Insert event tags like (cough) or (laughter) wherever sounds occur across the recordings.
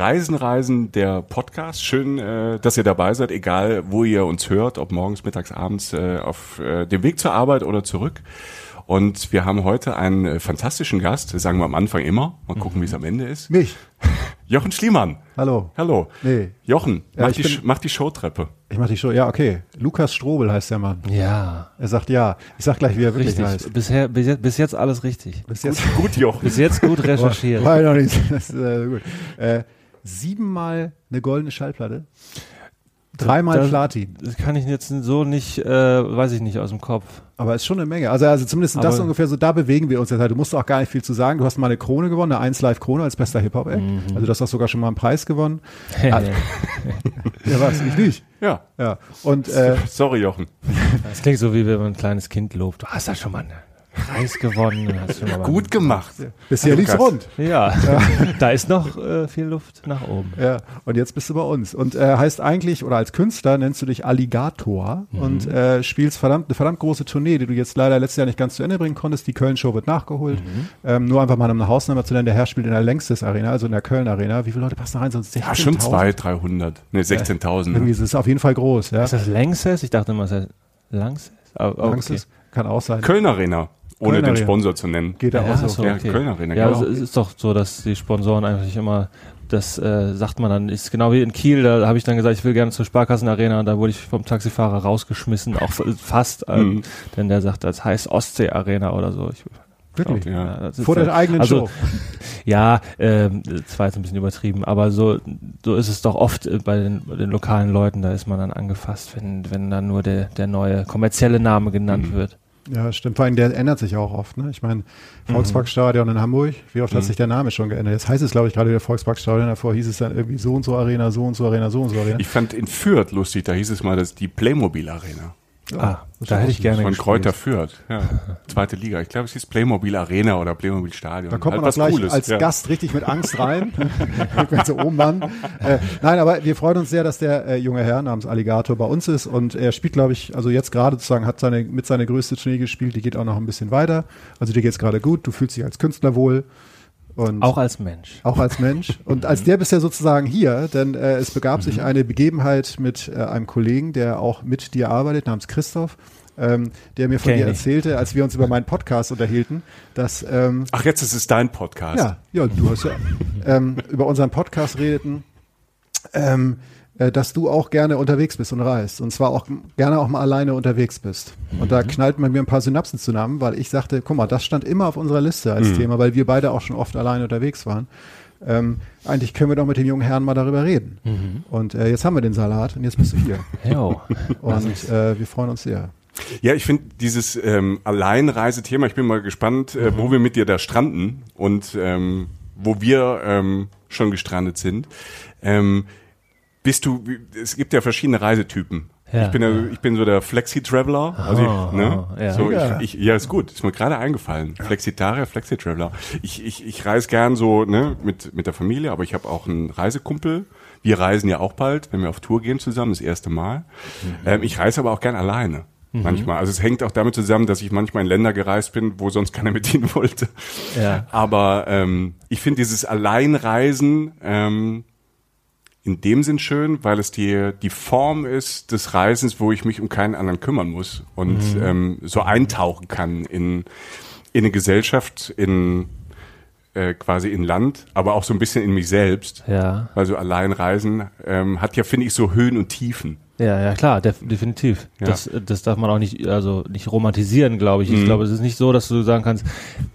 Reisen, Reisen, der Podcast. Schön, äh, dass ihr dabei seid, egal wo ihr uns hört, ob morgens, mittags, abends, äh, auf äh, dem Weg zur Arbeit oder zurück. Und wir haben heute einen äh, fantastischen Gast, das sagen wir am Anfang immer. Mal gucken, mhm. wie es am Ende ist. Mich. (laughs) Jochen Schliemann. Hallo. Hallo. Nee. Jochen, ja, mach, die, mach die Showtreppe. Ich mach die Show, ja, okay. Lukas Strobel heißt der Mann. Ja. Er sagt ja. Ich sag gleich, wie er wirklich richtig. heißt. Bisher, bis, jetzt, bis jetzt alles richtig. Bis jetzt gut, gut Jochen. Bis jetzt gut (laughs) recherchiert. War, war noch nicht. (laughs) Das ist, äh, gut. Äh, siebenmal eine goldene Schallplatte. Dreimal das, Platin. Das kann ich jetzt so nicht, äh, weiß ich nicht aus dem Kopf. Aber ist schon eine Menge. Also, also zumindest Aber das ungefähr so, da bewegen wir uns jetzt halt. Du musst auch gar nicht viel zu sagen. Du hast mal eine Krone gewonnen, eine 1 Live Krone als bester Hip-Hop-Act. Mhm. Also du hast sogar schon mal einen Preis gewonnen. (laughs) also, ja, (laughs) was? Ich nicht. Ja. Ja. Und, äh, (laughs) Sorry, Jochen. Das klingt so, wie wenn man ein kleines Kind lobt. Du hast ja schon mal eine Preis gewonnen. Hast du Gut gemacht. Ja. Bisher lief's rund. Ja, da ist noch äh, viel Luft nach oben. Ja, und jetzt bist du bei uns. Und äh, heißt eigentlich, oder als Künstler nennst du dich Alligator mhm. und äh, spielst verdammt, eine verdammt große Tournee, die du jetzt leider letztes Jahr nicht ganz zu Ende bringen konntest. Die Köln-Show wird nachgeholt. Mhm. Ähm, nur einfach mal eine Hausnummer zu nennen, der Herr spielt in der Längstes Arena, also in der Köln Arena. Wie viele Leute passen da rein? Sonst 16.000? Ja, schon 200, 300. Ne, 16.000. Ja, irgendwie ist es auf jeden Fall groß. Ja. Ist das Längstes? Ich dachte immer, es ist Langses. Oh, okay. Langses kann auch sein. Köln Arena ohne den Sponsor zu nennen. Geht ja, auch so. Ja, okay. Kölner Arena, ja, genau. es ist doch so, dass die Sponsoren eigentlich immer das äh, sagt man dann, ist genau wie in Kiel, da habe ich dann gesagt, ich will gerne zur Sparkassenarena und da wurde ich vom Taxifahrer rausgeschmissen, auch fast, äh, mhm. denn der sagt, das heißt Ostsee Arena oder so. Ich, Wirklich? Glaub, ja. ja Vor der eigenen also, Show. (laughs) Ja, ähm, das war jetzt ein bisschen übertrieben, aber so, so ist es doch oft äh, bei den, bei den lokalen Leuten, da ist man dann angefasst, wenn, wenn dann nur der, der neue kommerzielle Name genannt mhm. wird. Ja, stimmt. Vor allem, der ändert sich auch oft. Ne? Ich meine, mhm. Volksparkstadion in Hamburg, wie oft mhm. hat sich der Name schon geändert? Jetzt heißt es, glaube ich, gerade wieder Volksparkstadion. Davor hieß es dann irgendwie so und so Arena, so und so Arena, so und so Arena. Ich fand in Fürth lustig, da hieß es mal, das ist die Playmobil Arena. Ah, da hätte ich gerne Von Kräuter Fürth, ja. (laughs) Zweite Liga. Ich glaube, es hieß Playmobil Arena oder Playmobil Stadion. Da kommt halt man auch gleich Cooles, als ja. Gast richtig mit Angst rein. (laughs) so oben Mann. Äh, nein, aber wir freuen uns sehr, dass der äh, junge Herr namens Alligator bei uns ist und er spielt, glaube ich, also jetzt gerade sozusagen hat seine mit seiner größte Tournee gespielt, die geht auch noch ein bisschen weiter. Also dir geht's gerade gut, du fühlst dich als Künstler wohl. Und auch als Mensch. Auch als Mensch. (laughs) Und als der bist ja sozusagen hier, denn äh, es begab mhm. sich eine Begebenheit mit äh, einem Kollegen, der auch mit dir arbeitet, namens Christoph ähm, der mir von okay. dir erzählte, als wir uns über meinen Podcast unterhielten, dass ähm, Ach, jetzt ist es dein Podcast. Ja, ja, du hast ja ähm, über unseren Podcast redeten, ähm, äh, dass du auch gerne unterwegs bist und reist. Und zwar auch gerne auch mal alleine unterwegs bist. Mhm. Und da mhm. knallt man mir ein paar Synapsen zusammen, weil ich sagte, guck mal, das stand immer auf unserer Liste als mhm. Thema, weil wir beide auch schon oft alleine unterwegs waren. Ähm, eigentlich können wir doch mit dem jungen Herrn mal darüber reden. Mhm. Und äh, jetzt haben wir den Salat und jetzt bist du hier. (laughs) Jo. Und äh, wir freuen uns sehr. Ja, ich finde dieses ähm, Alleinreisethema, ich bin mal gespannt, äh, wo wir mit dir da stranden und ähm, wo wir ähm, schon gestrandet sind. Ähm, bist du, es gibt ja verschiedene Reisetypen. Ja, ich bin ja, ich bin so der Flexi-Traveler. Also ich, ne? ja. So, ich, ich, ja, ist gut. Ist mir gerade eingefallen. Flexitarier, Flexi-Traveler. Ich, ich, ich reise gern so, ne, mit, mit der Familie, aber ich habe auch einen Reisekumpel. Wir reisen ja auch bald, wenn wir auf Tour gehen zusammen, das erste Mal. Mhm. Ähm, ich reise aber auch gern alleine. Mhm. Manchmal. Also es hängt auch damit zusammen, dass ich manchmal in Länder gereist bin, wo sonst keiner (laughs) mit hin wollte. Ja. Aber ähm, ich finde dieses Alleinreisen ähm, in dem Sinn schön, weil es die, die Form ist des Reisens, wo ich mich um keinen anderen kümmern muss und mhm. ähm, so eintauchen kann in, in eine Gesellschaft, in äh, quasi in Land, aber auch so ein bisschen in mich selbst. Ja. Also allein reisen ähm, hat ja, finde ich, so Höhen und Tiefen. Ja, ja, klar, def definitiv. Ja. Das, das darf man auch nicht, also nicht romantisieren, glaube ich. Ich mhm. glaube, es ist nicht so, dass du sagen kannst,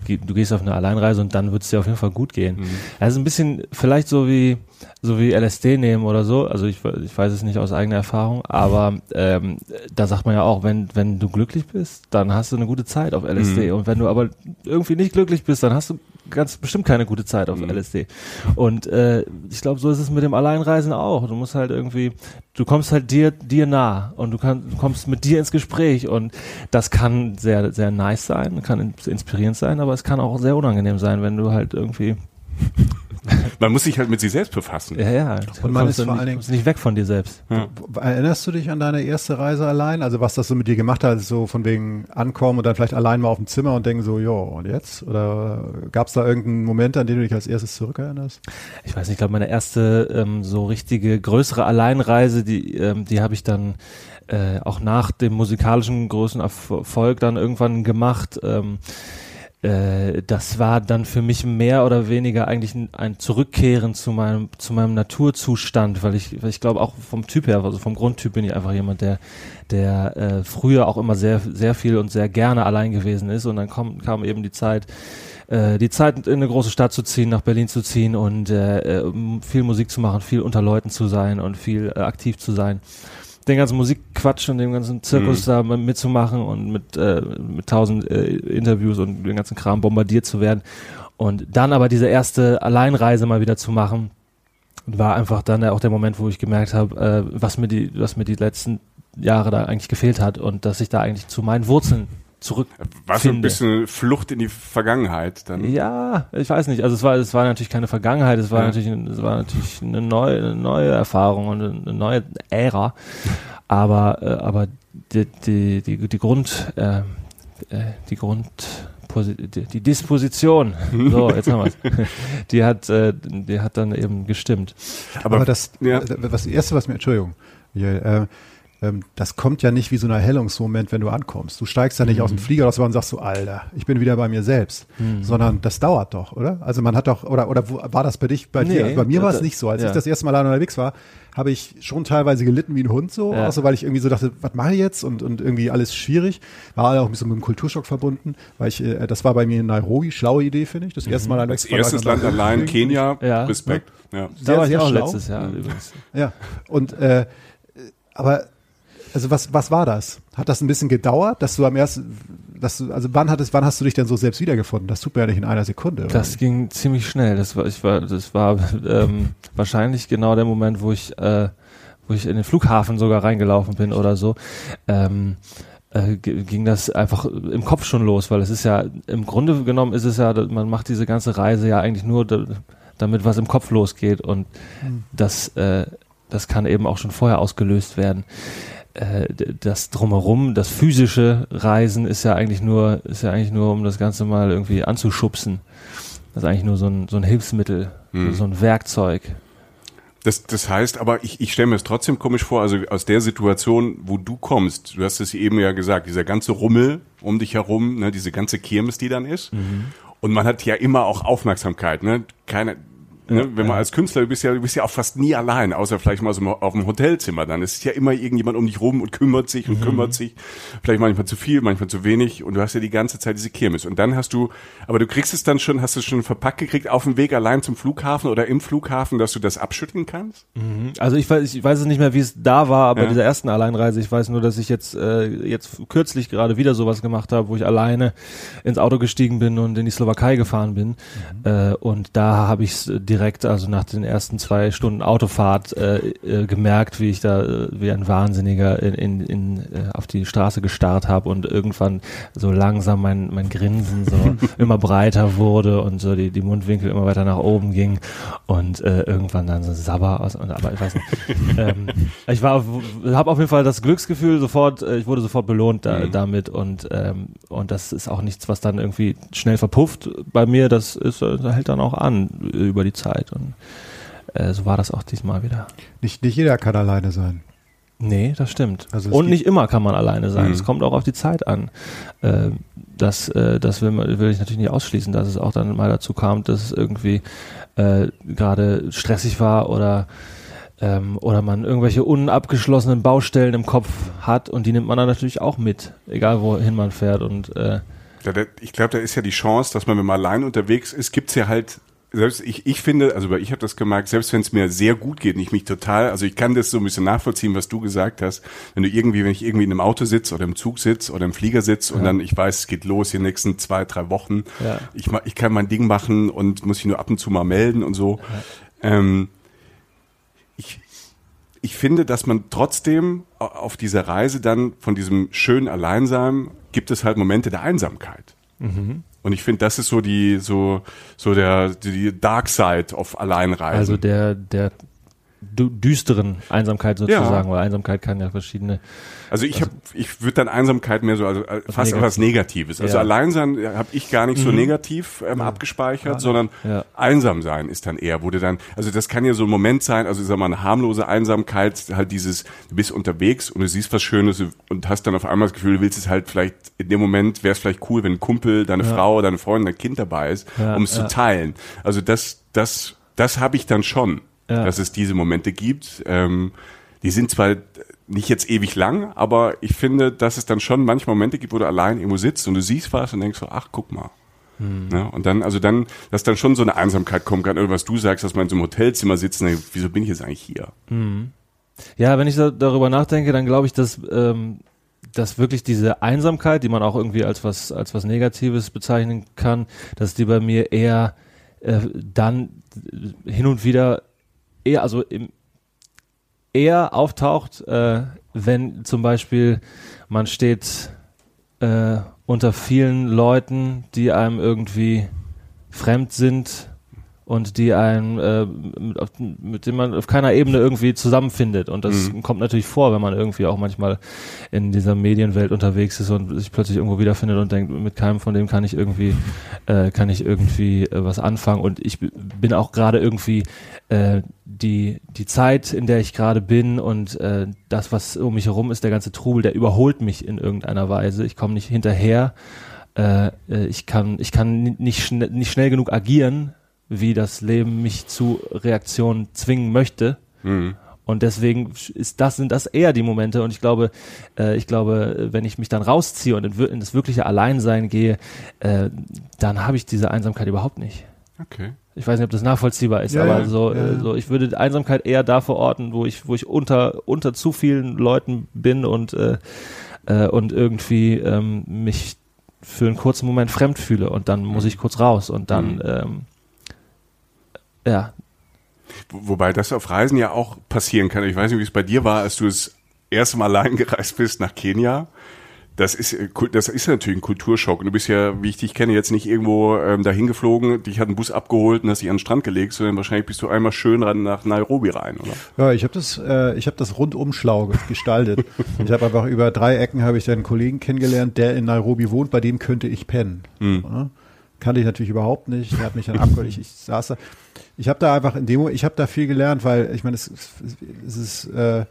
du gehst auf eine Alleinreise und dann wird es dir auf jeden Fall gut gehen. Mhm. Also ein bisschen vielleicht so wie, so wie LSD nehmen oder so. Also ich, ich weiß es nicht aus eigener Erfahrung, aber ähm, da sagt man ja auch, wenn, wenn du glücklich bist, dann hast du eine gute Zeit auf LSD. Mhm. Und wenn du aber irgendwie nicht glücklich bist, dann hast du ganz bestimmt keine gute Zeit auf mhm. LSD. Und äh, ich glaube, so ist es mit dem Alleinreisen auch. Du musst halt irgendwie, du kommst halt dir dir nah und du, kann, du kommst mit dir ins Gespräch und das kann sehr sehr nice sein, kann inspirierend sein, aber es kann auch sehr unangenehm sein, wenn du halt irgendwie (laughs) man muss sich halt mit sich selbst befassen. Ja, ja. Und man ist vor allen Dingen nicht weg von dir selbst. Ja. Erinnerst du dich an deine erste Reise allein? Also was das so mit dir gemacht hat, so von wegen ankommen und dann vielleicht allein mal auf dem Zimmer und denken so, jo, und jetzt? Oder gab es da irgendeinen Moment, an den du dich als erstes zurückerinnerst? Ich weiß nicht, ich glaube, meine erste ähm, so richtige größere Alleinreise, die, ähm, die habe ich dann äh, auch nach dem musikalischen großen Erfolg dann irgendwann gemacht. Ähm, äh, das war dann für mich mehr oder weniger eigentlich ein, Zurückkehren zu meinem zu meinem Naturzustand, weil ich weil ich glaube auch vom Typ her, also vom Grundtyp bin ich einfach jemand, der der äh, früher auch immer sehr sehr viel und sehr gerne allein gewesen ist. Und dann kam kam eben die Zeit äh, die Zeit in eine große Stadt zu ziehen, nach Berlin zu ziehen und äh, äh viel Musik zu machen, viel unter Leuten zu sein und viel äh, aktiv zu sein den ganzen Musikquatsch und dem ganzen Zirkus mhm. da mitzumachen und mit, äh, mit tausend äh, Interviews und den ganzen Kram bombardiert zu werden. Und dann aber diese erste Alleinreise mal wieder zu machen, war einfach dann auch der Moment, wo ich gemerkt habe, äh, was mir die, was mir die letzten Jahre da eigentlich gefehlt hat und dass ich da eigentlich zu meinen Wurzeln zurück. War so ein bisschen Flucht in die Vergangenheit dann? Ja, ich weiß nicht. Also es war, es war natürlich keine Vergangenheit, es war ja. natürlich, es war natürlich eine neue, eine neue Erfahrung und eine neue Ära. Aber, äh, aber die, die, die, die Grund, äh, äh die Grund, die Disposition, (laughs) so jetzt haben wir es, die hat, äh, die hat dann eben gestimmt. Aber, aber das, ja. das erste, was mir, Entschuldigung, äh, ähm, das kommt ja nicht wie so ein Erhellungsmoment, wenn du ankommst. Du steigst ja nicht mhm. aus dem mhm. Flieger raus und sagst so, Alter, ich bin wieder bei mir selbst, mhm. sondern das dauert doch, oder? Also man hat doch, oder, oder wo, war das bei dich, bei nee, dir? Also bei mir war es nicht so. Als ja. ich das erste Mal allein unterwegs war, habe ich schon teilweise gelitten wie ein Hund so, ja. außer weil ich irgendwie so dachte, was mache ich jetzt und, und irgendwie alles schwierig. War auch ein bisschen mit dem Kulturschock verbunden, weil ich, äh, das war bei mir in Nairobi, schlaue Idee, finde ich. Das erste Mal allein. Das erstes Land allein, Kenia, ja. Respekt. Ja. Da war ich auch schlau. letztes Jahr übrigens. Ja, und äh, aber also was, was war das? Hat das ein bisschen gedauert, dass du am ersten, dass du, also wann hattest, wann hast du dich denn so selbst wiedergefunden? Das tut mir ja nicht in einer Sekunde. Oder? Das ging ziemlich schnell. Das war, ich war, das war ähm, wahrscheinlich genau der Moment, wo ich, äh, wo ich in den Flughafen sogar reingelaufen bin oder so. Ähm, äh, ging das einfach im Kopf schon los, weil es ist ja, im Grunde genommen ist es ja, man macht diese ganze Reise ja eigentlich nur damit was im Kopf losgeht und mhm. das, äh, das kann eben auch schon vorher ausgelöst werden äh, das drumherum, das physische Reisen ist ja eigentlich nur, ist ja eigentlich nur, um das Ganze mal irgendwie anzuschubsen. Das ist eigentlich nur so ein, so ein Hilfsmittel, mhm. so ein Werkzeug. Das, das heißt aber, ich, ich stelle mir es trotzdem komisch vor, also aus der Situation, wo du kommst, du hast es eben ja gesagt, dieser ganze Rummel um dich herum, ne, diese ganze Kirmes, die dann ist. Mhm. Und man hat ja immer auch Aufmerksamkeit, ne? Keine, Ne? Wenn man als Künstler, du bist ja, du bist ja auch fast nie allein, außer vielleicht mal so auf dem Hotelzimmer. Dann ist ja immer irgendjemand um dich rum und kümmert sich und mhm. kümmert sich. Vielleicht manchmal zu viel, manchmal zu wenig. Und du hast ja die ganze Zeit diese Kirmes. Und dann hast du, aber du kriegst es dann schon, hast du es schon verpackt gekriegt auf dem Weg allein zum Flughafen oder im Flughafen, dass du das abschütteln kannst? Mhm. Also ich weiß, ich weiß es nicht mehr, wie es da war, aber ja. dieser ersten Alleinreise. Ich weiß nur, dass ich jetzt, äh, jetzt kürzlich gerade wieder sowas gemacht habe, wo ich alleine ins Auto gestiegen bin und in die Slowakei gefahren bin. Mhm. Äh, und da habe ich es direkt, also nach den ersten zwei Stunden Autofahrt, äh, äh, gemerkt, wie ich da äh, wie ein Wahnsinniger in, in, in, äh, auf die Straße gestarrt habe und irgendwann so langsam mein, mein Grinsen so (laughs) immer breiter wurde und so die, die Mundwinkel immer weiter nach oben ging und äh, irgendwann dann so Sabber aus, und, aber ich weiß nicht. (laughs) ähm, ich war, habe auf jeden Fall das Glücksgefühl sofort, äh, ich wurde sofort belohnt da, Mhm. damit und ähm, und das ist auch nichts, was dann irgendwie schnell verpufft bei mir. Das ist, äh, hält dann auch an über die Zeit und äh, so war das auch diesmal wieder. Nicht, nicht jeder kann alleine sein. Nee, das stimmt. Also es und gibt- nicht immer kann man alleine sein. Mhm. Es kommt auch auf die Zeit an. Äh, das, äh, das will, man, will ich natürlich nicht ausschließen, dass es auch dann mal dazu kam, dass es irgendwie äh, gerade stressig war oder ähm, oder man irgendwelche unabgeschlossenen Baustellen im Kopf hat und die nimmt man dann natürlich auch mit, egal wohin man fährt und äh, ich glaube, da ist ja die Chance, dass man, wenn man allein unterwegs ist, gibt's ja halt, selbst ich, ich finde, also ich habe das gemerkt, selbst wenn es mir sehr gut geht und ich mich total, also ich kann das so ein bisschen nachvollziehen, was du gesagt hast, wenn du irgendwie, wenn ich irgendwie in einem Auto sitze oder im Zug sitze oder im Flieger sitze und dann, ich weiß, es geht los die nächsten zwei, drei Wochen, Ja. ich, ich kann mein Ding machen und muss ich nur ab und zu mal melden und so. Ähm, ich, ich finde, dass man trotzdem au- auf dieser Reise dann von diesem schönen Alleinsein gibt es halt Momente der Einsamkeit. Und ich finde, das ist so die, so, so der, die Dark Side of Alleinreisen. also der der düsteren Einsamkeit sozusagen, Ja. weil Einsamkeit kann ja verschiedene Also ich habe, ich würde dann Einsamkeit mehr so, also äh, fast negativ. etwas Negatives. Also Ja. Alleinsein habe ich gar nicht so negativ ähm, abgespeichert, sondern Ja. einsam sein ist dann eher, wo du dann, also das kann ja so ein Moment sein, also ich sag mal eine harmlose Einsamkeit, halt dieses, du bist unterwegs und du siehst was Schönes und hast dann auf einmal das Gefühl, du willst es halt vielleicht, in dem Moment wäre es vielleicht cool, wenn ein Kumpel, deine Frau, deine Freundin, dein Kind dabei ist, Ja, um es ja. zu teilen. Also das, das, das habe ich dann schon, Ja. dass es diese Momente gibt. Ähm, die sind zwar nicht jetzt ewig lang, aber ich finde, dass es dann schon manche Momente gibt, wo du allein irgendwo sitzt und du siehst was und denkst so, ach, guck mal. Hm. Ne? Und dann, also dann, dass dann schon so eine Einsamkeit kommen kann, oder was du sagst, dass man in so einem Hotelzimmer sitzt und denkt, wieso bin ich jetzt eigentlich hier? Ja, wenn ich da, darüber nachdenke, dann glaube ich, dass, ähm, dass wirklich diese Einsamkeit, die man auch irgendwie als was, als was Negatives bezeichnen kann, dass die bei mir eher äh, dann hin und wieder eher, also im, eher auftaucht, äh, wenn zum Beispiel man steht äh, unter vielen Leuten, die einem irgendwie fremd sind und die einem äh, mit, auf, mit dem man auf keiner Ebene irgendwie zusammenfindet und das kommt natürlich vor, wenn man irgendwie auch manchmal in dieser Medienwelt unterwegs ist und sich plötzlich irgendwo wiederfindet und denkt, mit keinem von dem kann ich irgendwie äh, kann ich irgendwie äh, was anfangen und ich bin auch gerade irgendwie äh, die die Zeit, in der ich gerade bin und äh, das, was um mich herum ist, der ganze Trubel, der überholt mich in irgendeiner Weise. Ich komme nicht hinterher. Äh, äh, ich kann ich kann ni- nicht schne nicht schnell genug agieren, wie das Leben mich zu Reaktionen zwingen möchte. Mhm. Und deswegen ist das, sind das eher die Momente. Und ich glaube, äh, ich glaube, wenn ich mich dann rausziehe und in, in das wirkliche Alleinsein gehe, äh, dann habe ich diese Einsamkeit überhaupt nicht. Okay. Ich weiß nicht, ob das nachvollziehbar ist, Ja, aber ja, so, ja, äh, ja. so, ich würde die Einsamkeit eher da verorten, wo ich, wo ich unter, unter zu vielen Leuten bin und, äh, äh, und irgendwie ähm, mich für einen kurzen Moment fremd fühle und dann muss ich kurz raus und dann, Mhm. ähm, ja, Wo- Wobei das auf Reisen ja auch passieren kann. Ich weiß nicht, wie es bei dir war, als du das erste Mal allein (laughs) gereist bist nach Kenia. Das ist, äh, das ist natürlich ein Kulturschock. Und du bist ja, wie ich dich kenne, jetzt nicht irgendwo ähm, dahin geflogen, dich hat ein Bus abgeholt und hast dich an den Strand gelegt, sondern wahrscheinlich bist du einmal schön ran nach Nairobi rein, oder? Ja, ich habe das, äh, ich habe das rundum schlau gestaltet. (laughs) ich habe einfach über drei Ecken habe ich dann einen Kollegen kennengelernt, der in Nairobi wohnt, bei dem könnte ich pennen. Ja? Kannte ich natürlich überhaupt nicht. Der hat mich dann abgeholt. Ich, ich saß da. Ich habe da einfach in Demo, ich habe da viel gelernt, weil ich meine, es, es ist, äh,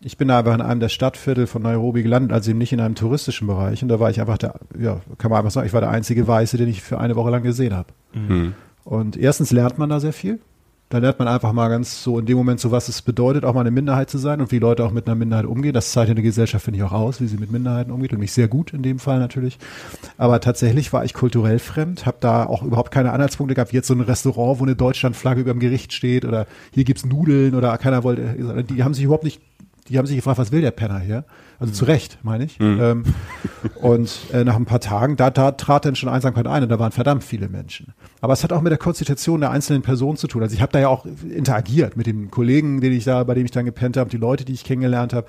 ich bin da einfach in einem der Stadtviertel von Nairobi gelandet, also eben nicht in einem touristischen Bereich. Und da war ich einfach der, ja, kann man einfach sagen, ich war der einzige Weiße, den ich für eine Woche lang gesehen habe. Mhm. Und erstens lernt man da sehr viel. Da lernt man einfach mal ganz so in dem Moment so, was es bedeutet, auch mal eine Minderheit zu sein und wie Leute auch mit einer Minderheit umgehen. Das zeichnet eine Gesellschaft, finde ich, auch aus, wie sie mit Minderheiten umgeht und nicht sehr gut in dem Fall natürlich. Aber tatsächlich war ich kulturell fremd, habe da auch überhaupt keine Anhaltspunkte gehabt, jetzt so ein Restaurant, wo eine Deutschlandflagge über dem Gericht steht oder hier gibt's Nudeln oder keiner wollte, die haben sich überhaupt nicht die haben sich gefragt, was will der Penner hier? Also zu Recht, meine ich. Ähm, und äh, nach ein paar Tagen, da, da trat dann schon Einsamkeit ein und da waren verdammt viele Menschen. Aber es hat auch mit der Konstitution der einzelnen Person zu tun. Also ich habe da ja auch interagiert mit dem Kollegen, den ich da, bei dem ich dann gepennt habe, die Leute, die ich kennengelernt habe.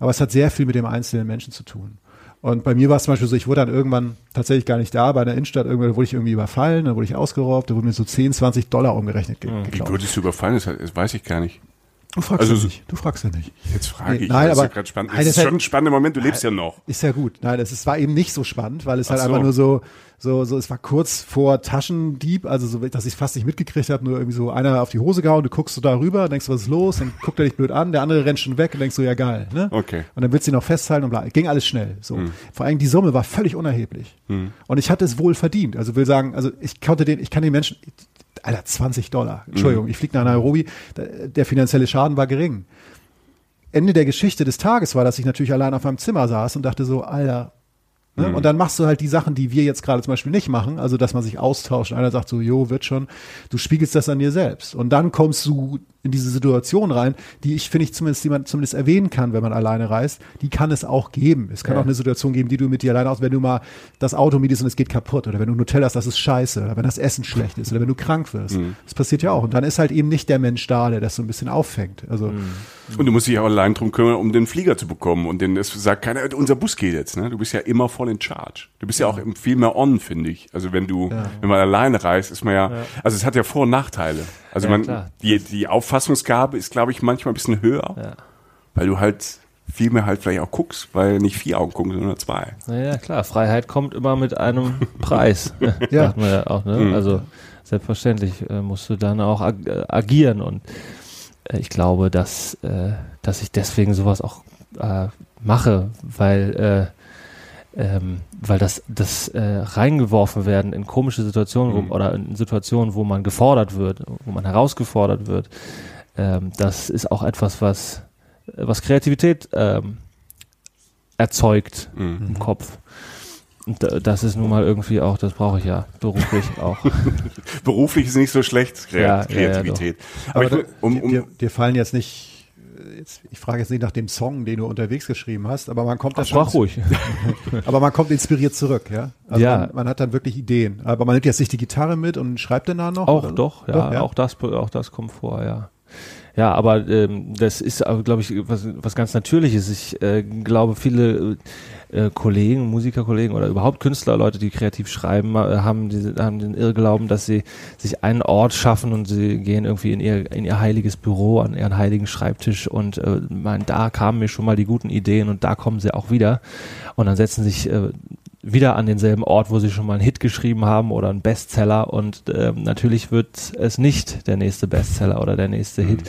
Aber es hat sehr viel mit dem einzelnen Menschen zu tun. Und bei mir war es zum Beispiel so, ich wurde dann irgendwann tatsächlich gar nicht da, bei einer Innenstadt, irgendwann wurde ich irgendwie überfallen, dann wurde ich ausgeraubt, da wurden mir so 10, 20 Dollar umgerechnet ge Wie geklaut. wurdest du überfallen? Das weiß ich gar nicht. Du fragst Also ja nicht. Du fragst ja nicht. Jetzt frage ich. nein, das aber- ist ja gerade spannend. Nein, Das ist ist schon halt- ein spannender Moment. Du lebst ja noch. Ist ja gut. Nein, es, war eben nicht so spannend, weil es halt so. einfach nur so, so, so, es war kurz vor Taschendieb, also so, dass ich es fast nicht mitgekriegt habe, nur irgendwie so einer auf die Hose gehauen, du guckst so da rüber, denkst, was ist los, dann guckt er dich blöd an, der andere rennt schon weg und denkst so, ja geil, ne? Okay. Und dann willst du ihn noch festhalten und bla. Ging alles schnell. So. Vor allem die Summe war völlig unerheblich. Und ich hatte es wohl verdient. Also will sagen, also ich konnte den, ich kann den Menschen, Alter, 20 Dollar. Entschuldigung, ich fliege nach Nairobi, der, finanzielle Schaden war gering. Ende der Geschichte des Tages war, dass ich natürlich allein auf meinem Zimmer saß und dachte so, Alter. Ne? Und dann machst du halt die Sachen, die wir jetzt gerade zum Beispiel nicht machen, also dass man sich austauscht. Einer sagt so, jo, wird schon. Du spiegelst das an dir selbst. Und dann kommst du in diese Situation rein, die ich, finde ich, zumindest, die man zumindest erwähnen kann, wenn man alleine reist. Die kann es auch geben. Es kann Ja. auch eine Situation geben, die du mit dir alleine aus, wenn du mal das Auto mietest und es geht kaputt oder wenn du ein Hotel hast, das ist scheiße oder wenn das Essen schlecht ist oder wenn du krank wirst. Das passiert ja auch. Und dann ist halt eben nicht der Mensch da, der das so ein bisschen auffängt. Also, Und du musst dich auch allein drum kümmern, um den Flieger zu bekommen. Und den, es sagt keiner, unser Bus geht jetzt. Ne? Du bist ja immer voll in charge. Du bist ja auch viel mehr on, finde ich. Also wenn du, wenn man alleine reist, ist man ja, also es hat ja Vor- und Nachteile. Also Ja, man, klar. die, die Auffassungsgabe ist, glaube ich, manchmal ein bisschen höher, Ja. weil du halt viel mehr halt vielleicht auch guckst, weil nicht vier Augen gucken, sondern zwei. Naja, klar, Freiheit kommt immer mit einem (laughs) Preis. (laughs) Ja. Sagt man ja auch, ne? Mhm. Also selbstverständlich äh, musst du dann auch ag äh, agieren und äh, ich glaube, dass, äh, dass ich deswegen sowas auch äh, mache, weil äh, ähm, weil das, das äh, reingeworfen werden in komische Situationen Mhm. wo, oder in Situationen, wo man gefordert wird, wo man herausgefordert wird, ähm, das ist auch etwas, was, was Kreativität ähm, erzeugt Mhm. im Kopf. Und da- das ist nun mal irgendwie auch, das brauche ich ja beruflich (laughs) auch. Beruflich ist nicht so schlecht, Kreat Ja, ja, ja, Kreativität. Aber, ich, da, um, um, dir, dir fallen jetzt nicht, jetzt, ich frage jetzt nicht nach dem Song, den du unterwegs geschrieben hast, aber man kommt da Sprach ruhig. (laughs) Aber man kommt inspiriert zurück, ja? Also Ja. Man, man hat dann wirklich Ideen. Aber man nimmt jetzt nicht die Gitarre mit und schreibt dann da noch? Auch oder? doch, ja, auch das, auch das kommt vor, ja. Ja, aber ähm, das ist, glaube ich, was, was ganz Natürliches. Ich äh, glaube, viele äh, Kollegen, Musikerkollegen oder überhaupt Künstler, Leute, die kreativ schreiben, äh, haben, diese, haben den Irrglauben, dass sie sich einen Ort schaffen und sie gehen irgendwie in ihr, in ihr heiliges Büro, an ihren heiligen Schreibtisch und äh, meinen, da kamen mir schon mal die guten Ideen und da kommen sie auch wieder. Und dann setzen sich äh, wieder an denselben Ort, wo sie schon mal einen Hit geschrieben haben oder einen Bestseller. Und ähm, natürlich wird es nicht der nächste Bestseller oder der nächste Hit,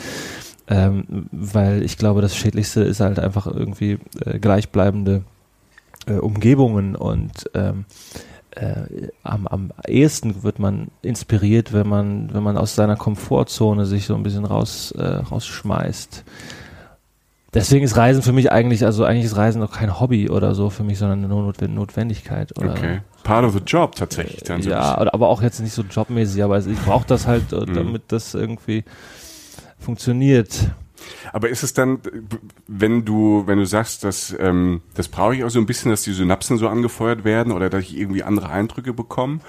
ähm, weil ich glaube, das Schädlichste ist halt einfach irgendwie äh, gleichbleibende äh, Umgebungen. Und ähm, äh, am, am ehesten wird man inspiriert, wenn man, wenn man aus seiner Komfortzone sich so ein bisschen raus, äh, rausschmeißt. Deswegen ist Reisen für mich eigentlich, also eigentlich ist Reisen noch kein Hobby oder so für mich, sondern eine Not Notwendigkeit. Oder okay. Part of the job tatsächlich. Dann so ja, aber auch jetzt nicht so jobmäßig, aber ich brauche das halt, Mhm. äh, damit das irgendwie funktioniert. Aber ist es dann, wenn du, wenn du sagst, dass ähm, das brauche ich auch so ein bisschen, dass die Synapsen so angefeuert werden oder dass ich irgendwie andere Eindrücke bekomme,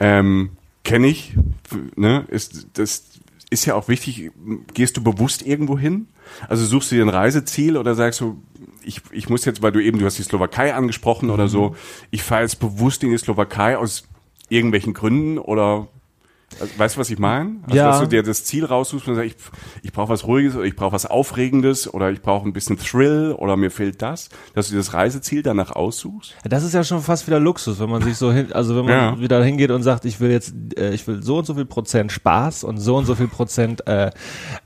ähm, kenne ich, ne, ist das ist ja auch wichtig, gehst du bewusst irgendwo hin? Also suchst du dir ein Reiseziel oder sagst du, ich, ich muss jetzt, weil du eben, du hast die Slowakei angesprochen oder so, ich fahre jetzt bewusst in die Slowakei aus irgendwelchen Gründen oder also, weißt du, was ich meine? Also, Ja. dass du dir das Ziel raussuchst und sagst, ich, ich brauche was Ruhiges oder ich brauche was Aufregendes oder ich brauche ein bisschen Thrill oder mir fehlt das, dass du dir das Reiseziel danach aussuchst. Das ist ja schon fast wieder Luxus, wenn man sich so hin, also wenn man Ja. wieder hingeht und sagt, ich will jetzt, äh, ich will so und so viel Prozent Spaß und so und so viel Prozent äh,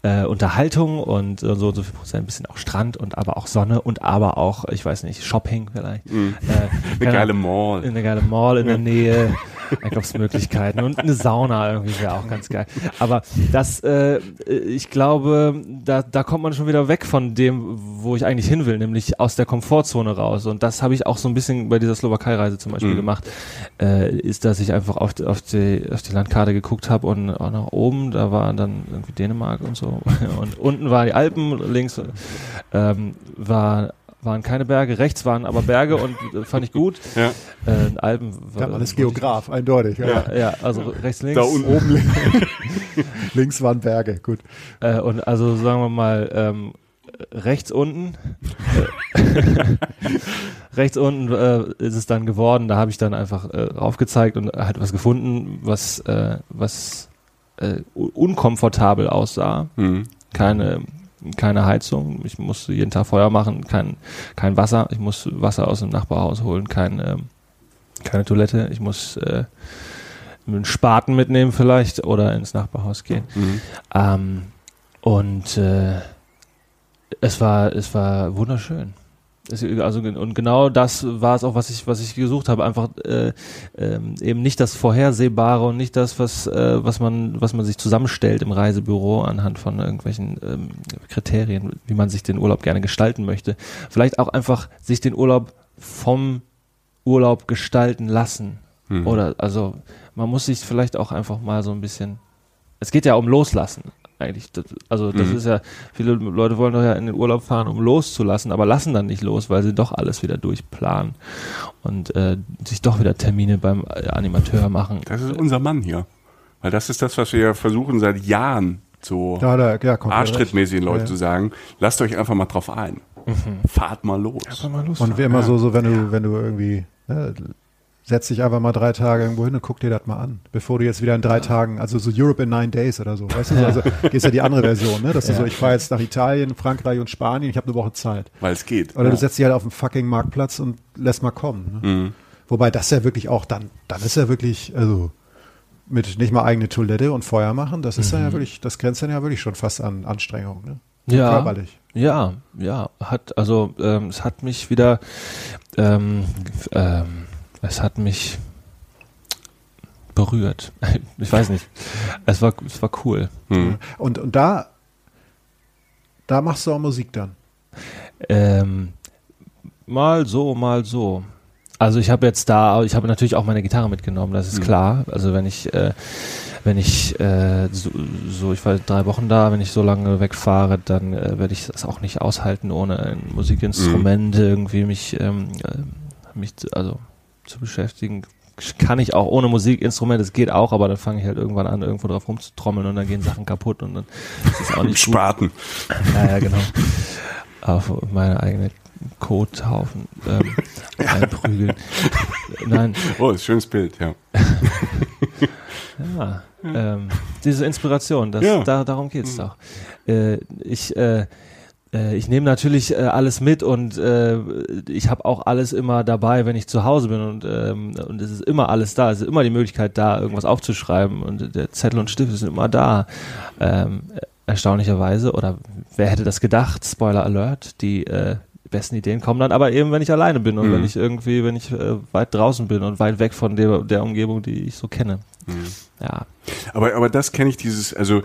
äh, Unterhaltung und so und so viel Prozent ein bisschen auch Strand und aber auch Sonne und aber auch, ich weiß nicht, Shopping vielleicht. Äh, (laughs) Eine geile Mall. in eine geile Mall in der Nähe. (laughs) Einkaufsmöglichkeiten und eine Sauna irgendwie wäre auch ganz geil. Aber das, äh, ich glaube, da, da kommt man schon wieder weg von dem, wo ich eigentlich hin will, nämlich aus der Komfortzone raus. Und das habe ich auch so ein bisschen bei dieser Slowakei-Reise zum Beispiel Mhm. gemacht, äh, ist, dass ich einfach auf, auf, die, auf die Landkarte geguckt habe und auch nach oben, da war dann irgendwie Dänemark und so. (laughs) Und unten waren die Alpen, links ähm, war waren keine Berge, rechts waren aber Berge und äh, fand ich gut. Ja. Äh, Alpen war, Ja, man ist Geograf, eindeutig. Ja. ja, ja, also rechts, links. Da unten. Oben links, (laughs) links waren Berge, gut. Äh, und also sagen wir mal, ähm, rechts unten, äh, (laughs) rechts unten äh, ist es dann geworden. Da habe ich dann einfach äh, raufgezeigt und halt was gefunden, was, äh, was äh, un- unkomfortabel aussah. Mhm. Keine, keine Heizung. Ich musste jeden Tag Feuer machen. Kein, kein Wasser. Ich muss Wasser aus dem Nachbarhaus holen. Kein, ähm, keine Toilette. Ich muss äh, einen Spaten mitnehmen vielleicht oder ins Nachbarhaus gehen. Mhm. Ähm, und äh, es war, es war wunderschön. Also und genau das war es auch, was ich, was ich gesucht habe. Einfach äh, ähm, eben nicht das Vorhersehbare und nicht das, was, äh, was man, was man sich zusammenstellt im Reisebüro anhand von irgendwelchen ähm, Kriterien, wie man sich den Urlaub gerne gestalten möchte. Vielleicht auch einfach sich den Urlaub vom Urlaub gestalten lassen. Mhm. Oder also man muss sich vielleicht auch einfach mal so ein bisschen. Es geht ja um Loslassen eigentlich. Das, also das Mhm. ist ja, viele Leute wollen doch ja in den Urlaub fahren, um loszulassen, aber lassen dann nicht los, weil sie doch alles wieder durchplanen und äh, sich doch wieder Termine beim äh, Animateur machen. Das ist unser Mann hier. Weil das ist das, was wir versuchen seit Jahren so Ja, da, ja, arschtrittmäßig den Leuten Ja, ja. zu sagen. Lasst euch einfach mal drauf ein. Fahrt mal los. Und wie immer so, so wenn du, wenn du irgendwie, ne, setz dich einfach mal drei Tage irgendwo hin und guck dir das mal an, bevor du jetzt wieder in drei Tagen, also so Europe in nine days oder so, weißt du, so, also (laughs) gehst ja die andere Version, ne, dass du Ja. so, ich fahre jetzt nach Italien, Frankreich und Spanien, ich habe eine Woche Zeit. Weil es geht. Oder du setzt dich halt auf den fucking Marktplatz und lässt mal kommen. Ne? Mhm. Wobei das ja wirklich auch dann, dann ist ja wirklich, also mit nicht mal eigene Toilette und Feuer machen, das ist dann ja wirklich, das grenzt dann ja wirklich schon fast an Anstrengung, ne? Ja, Körperlich. ja, ja, hat also ähm, es hat mich wieder, ähm, ähm, es hat mich berührt. (laughs) Ich weiß nicht. Es war, es war cool. Mhm. Und, und da, da machst du auch Musik dann. Ähm, mal so, mal so. Also ich habe jetzt da, ich habe natürlich auch meine Gitarre mitgenommen, das ist Mhm. klar. Also wenn ich, äh, wenn ich äh, so, so, ich war drei Wochen da, wenn ich so lange wegfahre, dann äh, werde ich das auch nicht aushalten, ohne ein Musikinstrument irgendwie mich, ähm, äh, mich, zu- also zu beschäftigen. Kann ich auch ohne Musikinstrument, es geht auch, aber dann fange ich halt irgendwann an, irgendwo drauf rumzutrommeln und dann gehen Sachen kaputt und dann ist es auch nicht (laughs) gut. Spaten. Ja, ja, genau. Auf meine eigene Kothaufen ähm, einprügeln. Nein, Oh, ist ein schönes Bild, ja. ja. Ähm, diese Inspiration, das, Ja. da, darum geht's doch. Äh, ich äh, ich nehme natürlich äh, alles mit und äh, ich habe auch alles immer dabei, wenn ich zu Hause bin und, ähm, und es ist immer alles da. Es ist immer die Möglichkeit da, irgendwas aufzuschreiben und der Zettel und Stift sind immer da. Ähm, erstaunlicherweise, oder wer hätte das gedacht? Spoiler Alert, die äh, besten Ideen kommen dann aber eben, wenn ich alleine bin und Mhm. wenn ich irgendwie, wenn ich äh, weit draußen bin und weit weg von der, der Umgebung, die ich so kenne. Mhm. Ja. Aber, aber das kenne ich, dieses, also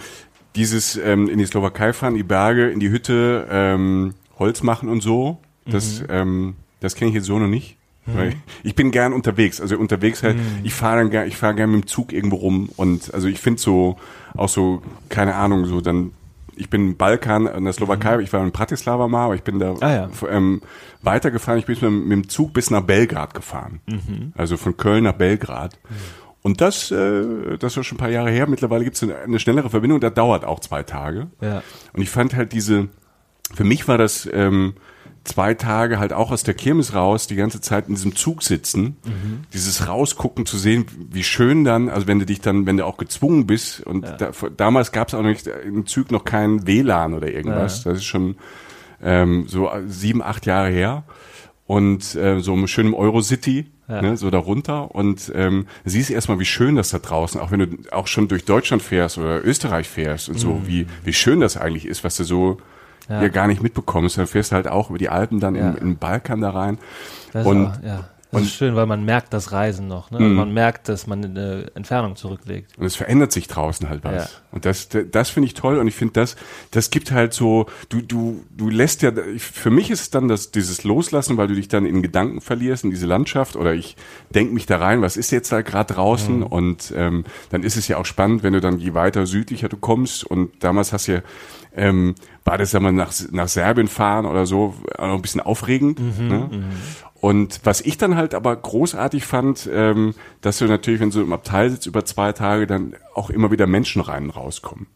dieses ähm, in die Slowakei fahren, die Berge, in die Hütte, ähm, Holz machen und so, das, ähm, das kenne ich jetzt so noch nicht. Weil ich bin gern unterwegs, also unterwegs halt, ich fahre dann gern, ich fahre gern mit dem Zug irgendwo rum und also ich finde so, auch so, keine Ahnung, so dann, ich bin im Balkan, in der Slowakei, ich war in Bratislava mal, aber ich bin da Ah, ja. ähm, weitergefahren, ich bin mit, mit dem Zug bis nach Belgrad gefahren. Also von Köln nach Belgrad. Und das, äh, das war schon ein paar Jahre her. Mittlerweile gibt es eine, eine schnellere Verbindung, das dauert auch zwei Tage. Ja. Und ich fand halt diese, für mich war das ähm, zwei Tage halt auch aus der Kirmes raus, die ganze Zeit in diesem Zug sitzen, dieses rausgucken zu sehen, wie schön dann, also wenn du dich dann, wenn du auch gezwungen bist, und da, damals gab es auch noch nicht im Zug noch kein WLAN oder irgendwas, das ist schon ähm, so sieben, acht Jahre her. Und äh, so im schönen Eurocity, Ja. ne, so darunter. Und ähm, siehst erstmal, wie schön das da draußen, auch wenn du auch schon durch Deutschland fährst oder Österreich fährst und so, wie, wie schön das eigentlich ist, was du so. Ja. ja. gar nicht mitbekommst. Dann fährst du halt auch über die Alpen dann Ja. in, in den Balkan da rein. Das Und war, ja. Das ist schön, weil man merkt das Reisen noch. Ne? Mhm. Man merkt, dass man eine Entfernung zurücklegt. Und es verändert sich draußen halt was. Ja. Und das, das finde ich toll und ich finde das, das gibt halt so, du, du, du lässt ja, für mich ist es dann das, dieses Loslassen, weil du dich dann in Gedanken verlierst in diese Landschaft oder ich denke mich da rein, was ist jetzt da gerade draußen Mhm. und ähm, dann ist es ja auch spannend, wenn du dann je weiter südlicher du kommst und damals hast du ja, ähm, war das ja mal nach, nach Serbien fahren oder so, auch ein bisschen aufregend. Mhm, ne? Und was ich dann halt aber großartig fand, ähm, dass du natürlich, wenn du im Abteil sitzt über zwei Tage, dann auch immer wieder Menschen rein und rauskommen.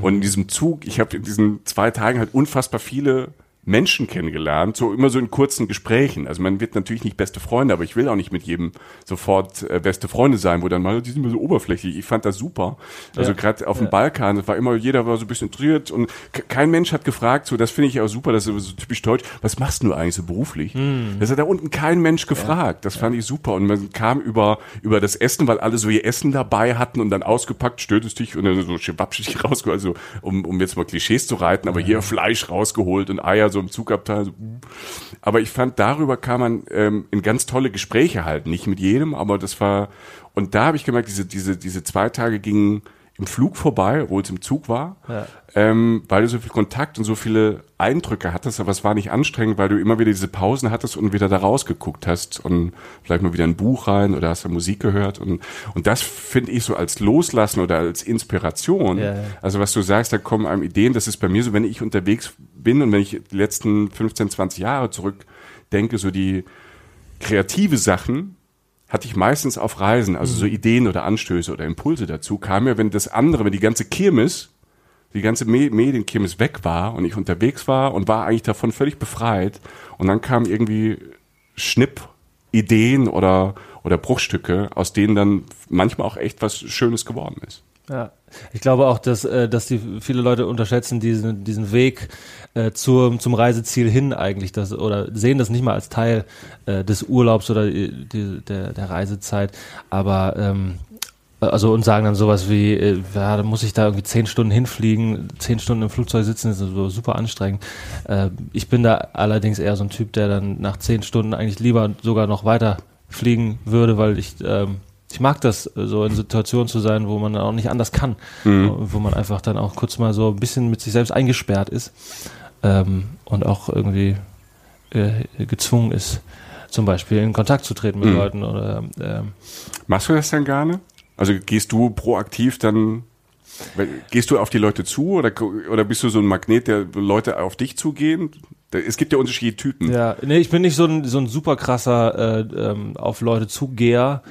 Und in diesem Zug, ich habe in diesen zwei Tagen halt unfassbar viele Menschen kennengelernt, so immer so in kurzen Gesprächen. Also man wird natürlich nicht beste Freunde, aber ich will auch nicht mit jedem sofort äh, beste Freunde sein, wo dann mal, die sind immer so oberflächlich. Ich fand das super. Also Ja. gerade auf dem Balkan, das war immer, jeder war so ein bisschen interessiert und ke- kein Mensch hat gefragt, so das finde ich auch super, das ist so typisch deutsch, was machst du eigentlich so beruflich? Das hat da unten kein Mensch gefragt. Das fand ich super. Und man kam über, über das Essen, weil alle so ihr Essen dabei hatten und dann ausgepackt, störtest dich und dann so schwabschig (laughs) rausgeholt, also um, um jetzt mal Klischees zu reiten, aber hier Fleisch rausgeholt und Eier so im Zugabteil. So. mm. Aber ich fand, darüber kann man ähm, in ganz tolle Gespräche halten. Nicht mit jedem, aber das war, und da habe ich gemerkt, diese, diese, diese zwei Tage gingen im Flug vorbei, obwohl es im Zug war, Ja. ähm, weil du so viel Kontakt und so viele Eindrücke hattest, aber es war nicht anstrengend, weil du immer wieder diese Pausen hattest und wieder da rausgeguckt hast und vielleicht mal wieder ein Buch rein oder hast da Musik gehört und, und das finde ich so als Loslassen oder als Inspiration. Ja, ja. Also was du sagst, da kommen einem Ideen, das ist bei mir so, wenn ich unterwegs bin und wenn ich die letzten 15, 20 Jahre zurückdenke, so die kreative Sachen, hatte ich meistens auf Reisen, also so Ideen oder Anstöße oder Impulse dazu, kam ja, wenn das andere, wenn die ganze Kirmes, die ganze Me Medienkirmes weg war und ich unterwegs war und war eigentlich davon völlig befreit und dann kamen irgendwie Schnipp, Ideen oder, oder Bruchstücke, aus denen dann manchmal auch echt was Schönes geworden ist. Ja, ich glaube auch, dass, äh, dass die viele Leute unterschätzen diesen, diesen Weg äh, zum Reiseziel hin eigentlich, das, oder sehen das nicht mal als Teil äh, des Urlaubs oder die, die, der, der Reisezeit, aber ähm, also und sagen dann sowas wie, äh, ja, da muss ich da irgendwie zehn Stunden hinfliegen, zehn Stunden im Flugzeug sitzen, ist so super anstrengend. Äh, ich bin da allerdings eher so ein Typ, der dann nach zehn Stunden eigentlich lieber sogar noch weiter fliegen würde, weil ich ähm, ich mag das, so in Situationen zu sein, wo man auch nicht anders kann, wo man einfach dann auch kurz mal so ein bisschen mit sich selbst eingesperrt ist ähm, und auch irgendwie äh, gezwungen ist, zum Beispiel in Kontakt zu treten mit Mhm. Leuten oder ähm, Machst du das dann gerne? Also gehst du proaktiv dann, gehst du auf die Leute zu oder, oder bist du so ein Magnet, der Leute auf dich zugehen? Es gibt ja unterschiedliche Typen. Ja, nee, ich bin nicht so ein, so ein super krasser äh, ähm, auf Leute zugeher,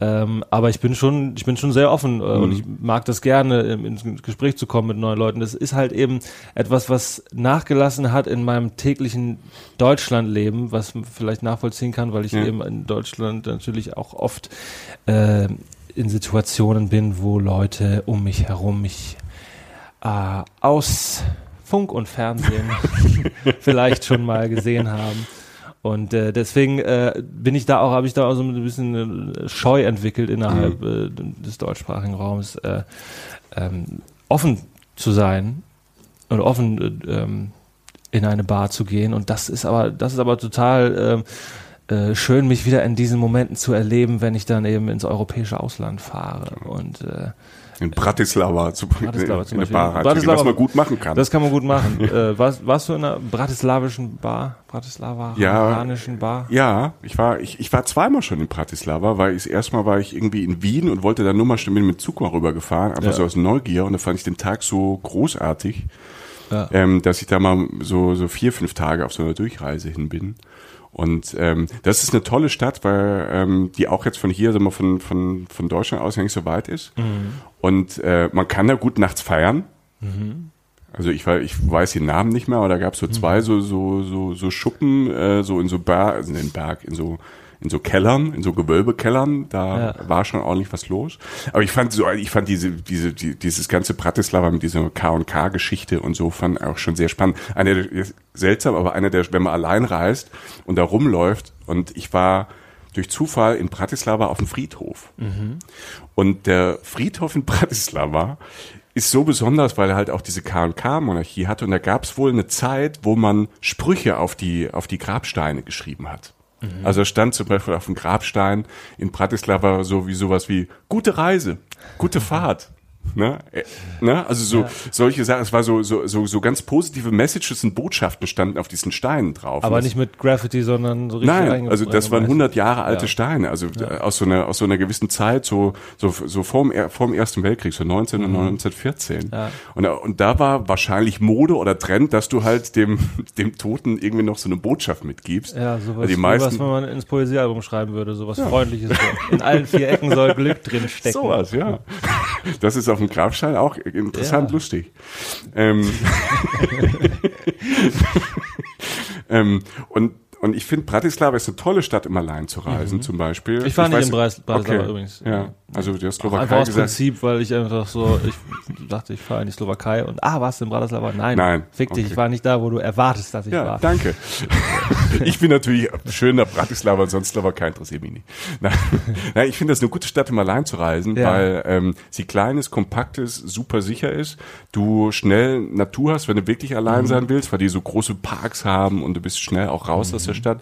ähm, aber ich bin schon, ich bin schon sehr offen äh, und ich mag das gerne, ins Gespräch zu kommen mit neuen Leuten. Das ist halt eben etwas, was nachgelassen hat in meinem täglichen Deutschlandleben, was man vielleicht nachvollziehen kann, weil ich Ja. eben in Deutschland natürlich auch oft äh, in Situationen bin, wo Leute um mich herum mich äh, aus Funk und Fernsehen (laughs) vielleicht schon mal gesehen haben. Und äh, deswegen äh, bin ich da auch, habe ich da auch so ein bisschen äh, Scheu entwickelt innerhalb äh, des deutschsprachigen Raums, äh, ähm, offen zu sein und offen äh, ähm, in eine Bar zu gehen. Und das ist aber, das ist aber total ähm, äh, schön, mich wieder in diesen Momenten zu erleben, wenn ich dann eben ins europäische Ausland fahre. Und äh, In Bratislava, zu, Bratislava zum in eine. Bar Bratislava- was man gut machen kann. das kann man gut machen. (laughs) äh, warst, warst du in einer bratislawischen Bar? Bratislava? Ja. Bar? Ja, ich war, ich, ich war zweimal schon in Bratislava, weil ich erstmal war ich irgendwie in Wien und wollte dann nur mal schnell mit dem Zug mal rübergefahren, einfach Ja. so aus Neugier und da fand ich den Tag so großartig, Ja. ähm, dass ich da mal so, so vier, fünf Tage auf so einer Durchreise hin bin. Und ähm, das ist eine tolle Stadt, weil ähm, die auch jetzt von hier, sagen wir, von, von, von Deutschland aus ja nicht so weit ist. Und äh, man kann da gut nachts feiern. Also ich, ich weiß den Namen nicht mehr, aber da gab es so zwei so, so, so, so Schuppen, äh, so in so also in den Berg, in so in so Kellern, in so Gewölbekellern, da Ja. war schon ordentlich was los. Aber ich fand so, ich fand diese, diese, die, dieses ganze Bratislava mit dieser K&K-Geschichte und so fand auch schon sehr spannend. Einer der, seltsam, aber einer der, wenn man allein reist und da rumläuft und ich war durch Zufall in Bratislava auf dem Friedhof. Und der Friedhof in Bratislava ist so besonders, weil er halt auch diese K&K-Monarchie hatte und da gab es wohl eine Zeit, wo man Sprüche auf die, auf die Grabsteine geschrieben hat. Also stand zum Beispiel auf dem Grabstein in Bratislava so wie sowas wie gute Reise, gute Fahrt. Ne? Äh, ne? Also so solche Sachen, es war so, so, so, so ganz positive Messages und Botschaften standen auf diesen Steinen drauf. Aber nicht mit Graffiti, sondern so richtig Nein, also das waren 100 Jahre alte Ja. Steine, also äh, aus so einer aus so einer gewissen Zeit, so so so vorm Er- vorm Ersten Weltkrieg, so 19 und 1914. Mhm. Ja. Und da- und da war wahrscheinlich Mode oder Trend, dass du halt dem (laughs) dem Toten irgendwie noch so eine Botschaft mitgibst. Ja, sowas, die was meisten man ins Poesiealbum schreiben würde, sowas Freundliches. In allen vier Ecken soll Glück drin stecken. (laughs) sowas, ja. Das ist auf dem Grabstein auch interessant Ja. lustig. Ähm, (laughs) ähm, und und ich finde, Bratislava ist eine tolle Stadt, um allein zu reisen, zum Beispiel. Mhm. Ich war nicht weiß- in Bratislava okay. übrigens. Ja, also der Auch Slowakei einfach aus gesagt. Prinzip, weil ich einfach so, ich dachte, ich fahre in die Slowakei und ah, warst du in Bratislava? Nein, Nein, fick dich, okay. ich war nicht da, wo du erwartest, dass ich Ja, war. danke. (laughs) (laughs) Ich bin natürlich schön nach Bratislava, sonst Slowakei interessiert mich nicht. (laughs) Nein, Nein ich finde das eine gute Stadt, um allein zu reisen, Ja. weil ähm, sie klein ist, kompakt ist, super sicher ist. Du schnell Natur hast, wenn du wirklich Mhm. allein sein willst, weil die so große Parks haben und du bist schnell auch raus aus der Mhm. Stadt.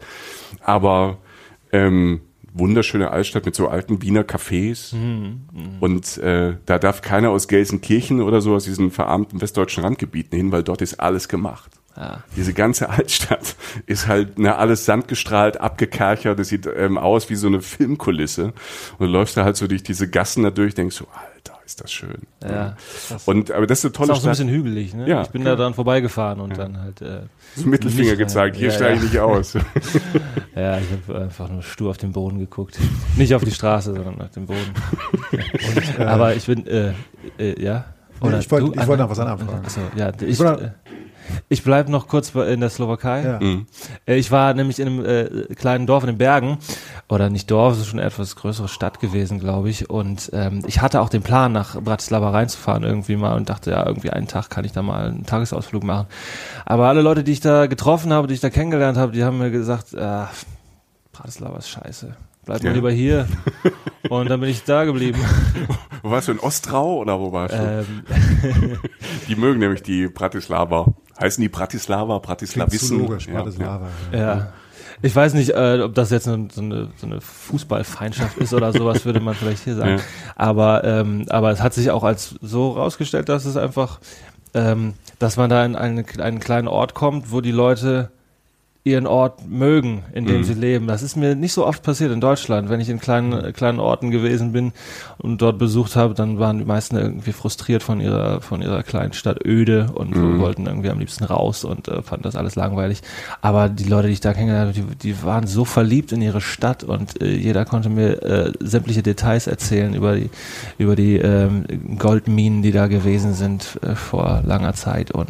Aber ähm, wunderschöne Altstadt mit so alten Wiener Cafés. Mhm. Und äh, da darf keiner aus Gelsenkirchen oder so aus diesen verarmten westdeutschen Randgebieten hin, weil dort ist alles gemacht. Ja. Diese ganze Altstadt (laughs) ist halt ne, alles sandgestrahlt, abgekerchert. Das sieht ähm, aus wie so eine Filmkulisse. Und du läufst da halt so durch diese Gassen da durch, denkst so, Alter, ist das schön. Ja, krass. Und aber das ist eine ist tolle auch so ein Stadt. bisschen hügelig, ne? Ja, ich bin klar. da dran vorbeigefahren und dann halt, äh, So Mittelfinger Nicht gezeigt, hier Ja, steige ich ja. nicht aus. (laughs) ja, ich habe einfach nur stur auf den Boden geguckt. Nicht auf die Straße, sondern auf den Boden. (laughs) Und, äh, Aber ich bin, äh, äh, ja? Nee, ich wollte- ich Anna? noch was anderes fragen. Achso, ja, ich, wollte- äh, ich bleib noch kurz in der Slowakei. ja. Mhm. Äh, Ich war nämlich in einem äh, kleinen Dorf in den Bergen. Oder nicht Dorf, es ist schon eine etwas größere Stadt gewesen, glaube ich. Und ähm, ich hatte auch den Plan, nach Bratislava reinzufahren irgendwie mal und dachte, ja, irgendwie einen Tag kann ich da mal einen Tagesausflug machen. Aber alle Leute, die ich da getroffen habe, die ich da kennengelernt habe, die haben mir gesagt, ah, Bratislava ist scheiße. Bleib mal Ja. lieber hier. Und dann bin ich da geblieben. (laughs) Wo warst du in Ostrau oder wo warst du? ähm, (laughs) Die mögen nämlich die Bratislava. Heißen die Bratislava, Klingt zu Bratislavissen? logisch, Ja, Bratislava. Ja. Ich weiß nicht, äh, ob das jetzt eine, so, eine, so eine Fußballfeindschaft ist oder sowas, würde man vielleicht hier sagen. Ja. Aber, ähm, aber es hat sich auch als so rausgestellt, dass es einfach, ähm, dass man da in einen, einen kleinen Ort kommt, wo die Leute ihren Ort mögen, in dem Mhm. sie leben. Das ist mir nicht so oft passiert in Deutschland. Wenn ich in kleinen, äh, kleinen Orten gewesen bin und dort besucht habe, dann waren die meisten irgendwie frustriert von ihrer, von ihrer kleinen Stadt öde und Mhm. wollten irgendwie am liebsten raus und äh, fanden das alles langweilig. Aber die Leute, die ich da kennengelernt habe, die, die waren so verliebt in ihre Stadt und äh, jeder konnte mir äh, sämtliche Details erzählen über die, über die ähm, Goldminen, die da gewesen sind äh, vor langer Zeit und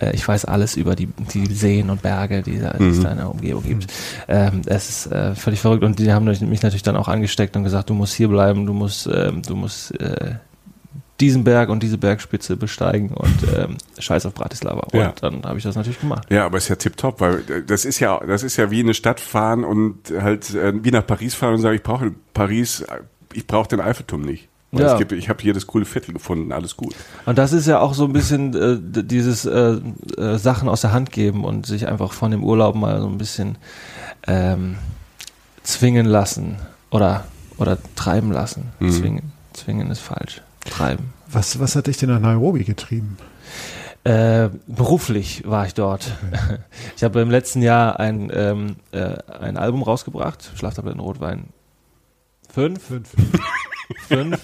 äh, ich weiß alles über die, die Seen und Berge, die, da, die es Mhm. da in der Umgebung gibt. Ähm, es ist äh, völlig verrückt und die haben mich natürlich dann auch angesteckt und gesagt, du musst hier bleiben, du musst, ähm, du musst äh, diesen Berg und diese Bergspitze besteigen und ähm, scheiß auf Bratislava. Und Ja. dann habe ich das natürlich gemacht. Ja, aber ist ja tipptopp, weil äh, das ist ja, das ist ja wie in eine Stadt fahren und halt äh, wie nach Paris fahren und sagen, ich brauche Paris, äh, ich brauche den Eiffelturm nicht. Weil Ja. es gibt, ich habe hier das coole Viertel gefunden, alles gut. Und das ist ja auch so ein bisschen äh, dieses äh, äh, Sachen aus der Hand geben und sich einfach von dem Urlaub mal so ein bisschen ähm, zwingen lassen oder oder treiben lassen. Mhm. Zwingen, zwingen ist falsch. Treiben. Was, was hat dich denn nach Nairobi getrieben? Äh, beruflich war ich dort. (laughs) Ich habe im letzten Jahr ein, ähm, äh, ein Album rausgebracht, Schlaftabletten Rotwein 5. Fünf.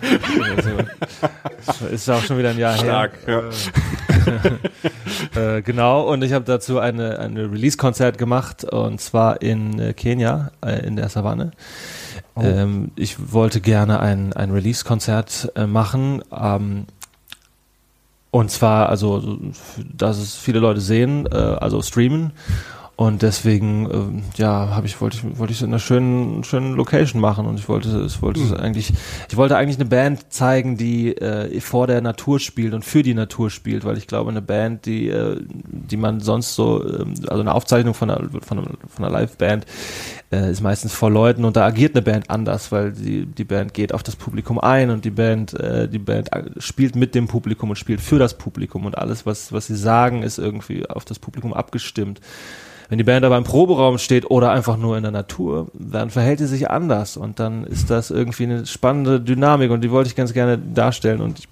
5. ist auch schon wieder ein Jahr her. ja. (laughs) Äh, genau, und ich habe dazu eine, eine Release-Konzert gemacht und zwar in äh, Kenia, äh, in der Savanne. Oh. Ähm, ich wollte gerne ein, ein Release-Konzert äh, machen. Ähm, und zwar, also, dass es viele Leute sehen, äh, also streamen. Und deswegen, ähm, ja, habe ich wollte ich wollte ich es in einer schönen schönen Location machen. Und ich wollte es wollte es eigentlich ich wollte eigentlich eine Band zeigen, die äh, vor der Natur spielt und für die Natur spielt, weil ich glaube eine Band, die äh, die man sonst so ähm, also eine Aufzeichnung von einer von einer, von einer Liveband äh, ist meistens vor Leuten. Und da agiert eine Band anders, weil die die Band geht auf das Publikum ein und die Band äh, die Band äh, spielt mit dem Publikum und spielt für das Publikum. Und alles was was sie sagen ist irgendwie auf das Publikum abgestimmt wenn die Band aber im Proberaum steht oder einfach nur in der Natur, dann verhält sie sich anders und dann ist das irgendwie eine spannende Dynamik und die wollte ich ganz gerne darstellen und ich,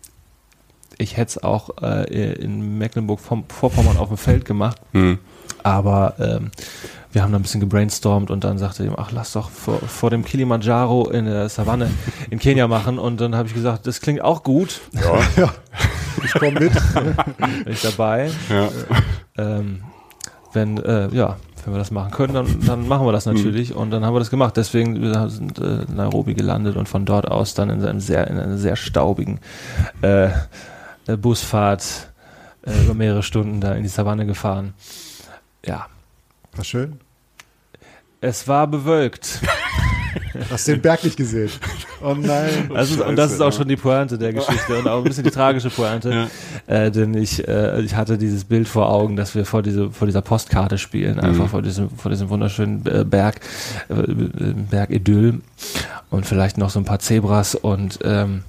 ich hätte es auch äh, in Mecklenburg-Vorpommern auf dem Feld gemacht, Hm. aber ähm, wir haben da ein bisschen gebrainstormt und dann sagte ihm, ach, lass doch vor, vor dem Kilimanjaro in der Savanne in Kenia machen. Und dann habe ich gesagt, das klingt auch gut. Ja, (laughs) ich komme mit. (laughs) Bin ich dabei. Ja. Ähm, wenn, äh, ja, wenn wir das machen können, dann, dann machen wir das (laughs) natürlich. Und dann haben wir das gemacht. Deswegen wir sind äh, in Nairobi gelandet und von dort aus dann in, einem sehr, in einer sehr staubigen äh, äh, Busfahrt äh, über mehrere Stunden da in die Savanne gefahren. Ja, War schön. es war bewölkt. Hast den Berg nicht gesehen. (laughs) Oh nein. (laughs) Das ist, und das ist auch schon die Pointe der Geschichte und auch ein bisschen die tragische Pointe, (laughs) äh, denn ich, äh, ich hatte dieses Bild vor Augen, dass wir vor, diese, vor dieser Postkarte spielen, einfach vor diesem, vor diesem wunderschönen äh, Berg, äh, äh, Bergidyll und vielleicht noch so ein paar Zebras und ähm,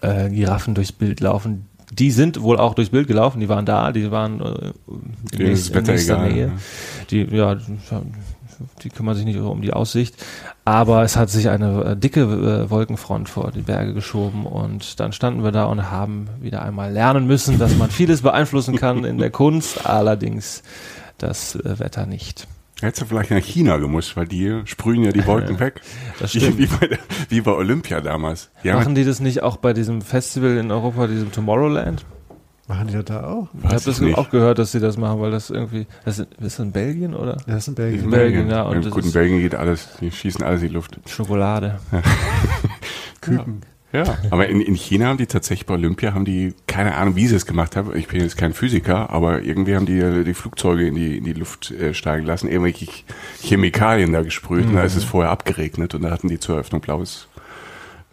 äh, Giraffen durchs Bild laufen. Die sind wohl auch durchs Bild gelaufen, die waren da, die waren äh, in, ist das Wetter egal, Nähe. ne? Die, ja, die kümmern sich nicht um die Aussicht. Aber es hat sich eine äh, dicke äh, Wolkenfront vor die Berge geschoben und dann standen wir da und haben wieder einmal lernen müssen, dass man vieles beeinflussen kann in der Kunst, allerdings das äh, Wetter nicht. Hättest du vielleicht nach China gemusst, weil die sprühen ja die Wolken weg. Das Wie, stimmt. wie, bei, wie bei Olympia damals. Die Machen die das nicht auch bei diesem Festival in Europa, diesem Tomorrowland? Machen die das da auch? Ich habe das ich nicht. auch gehört, dass sie das machen, weil das irgendwie, das ist, ist das in Belgien oder? Ja, das ist in Belgien. in Belgien, ja, und guten ist- Belgien geht alles, die schießen alles in die Luft. Schokolade. (laughs) Küken. Ja. Aber in, in China haben die tatsächlich bei Olympia, haben die, keine Ahnung, wie sie es gemacht haben, ich bin jetzt kein Physiker, aber irgendwie haben die die Flugzeuge in die, in die Luft äh, steigen lassen, irgendwelche Ch- Chemikalien da gesprüht und da ist es vorher abgeregnet und da hatten die zur Eröffnung blaues,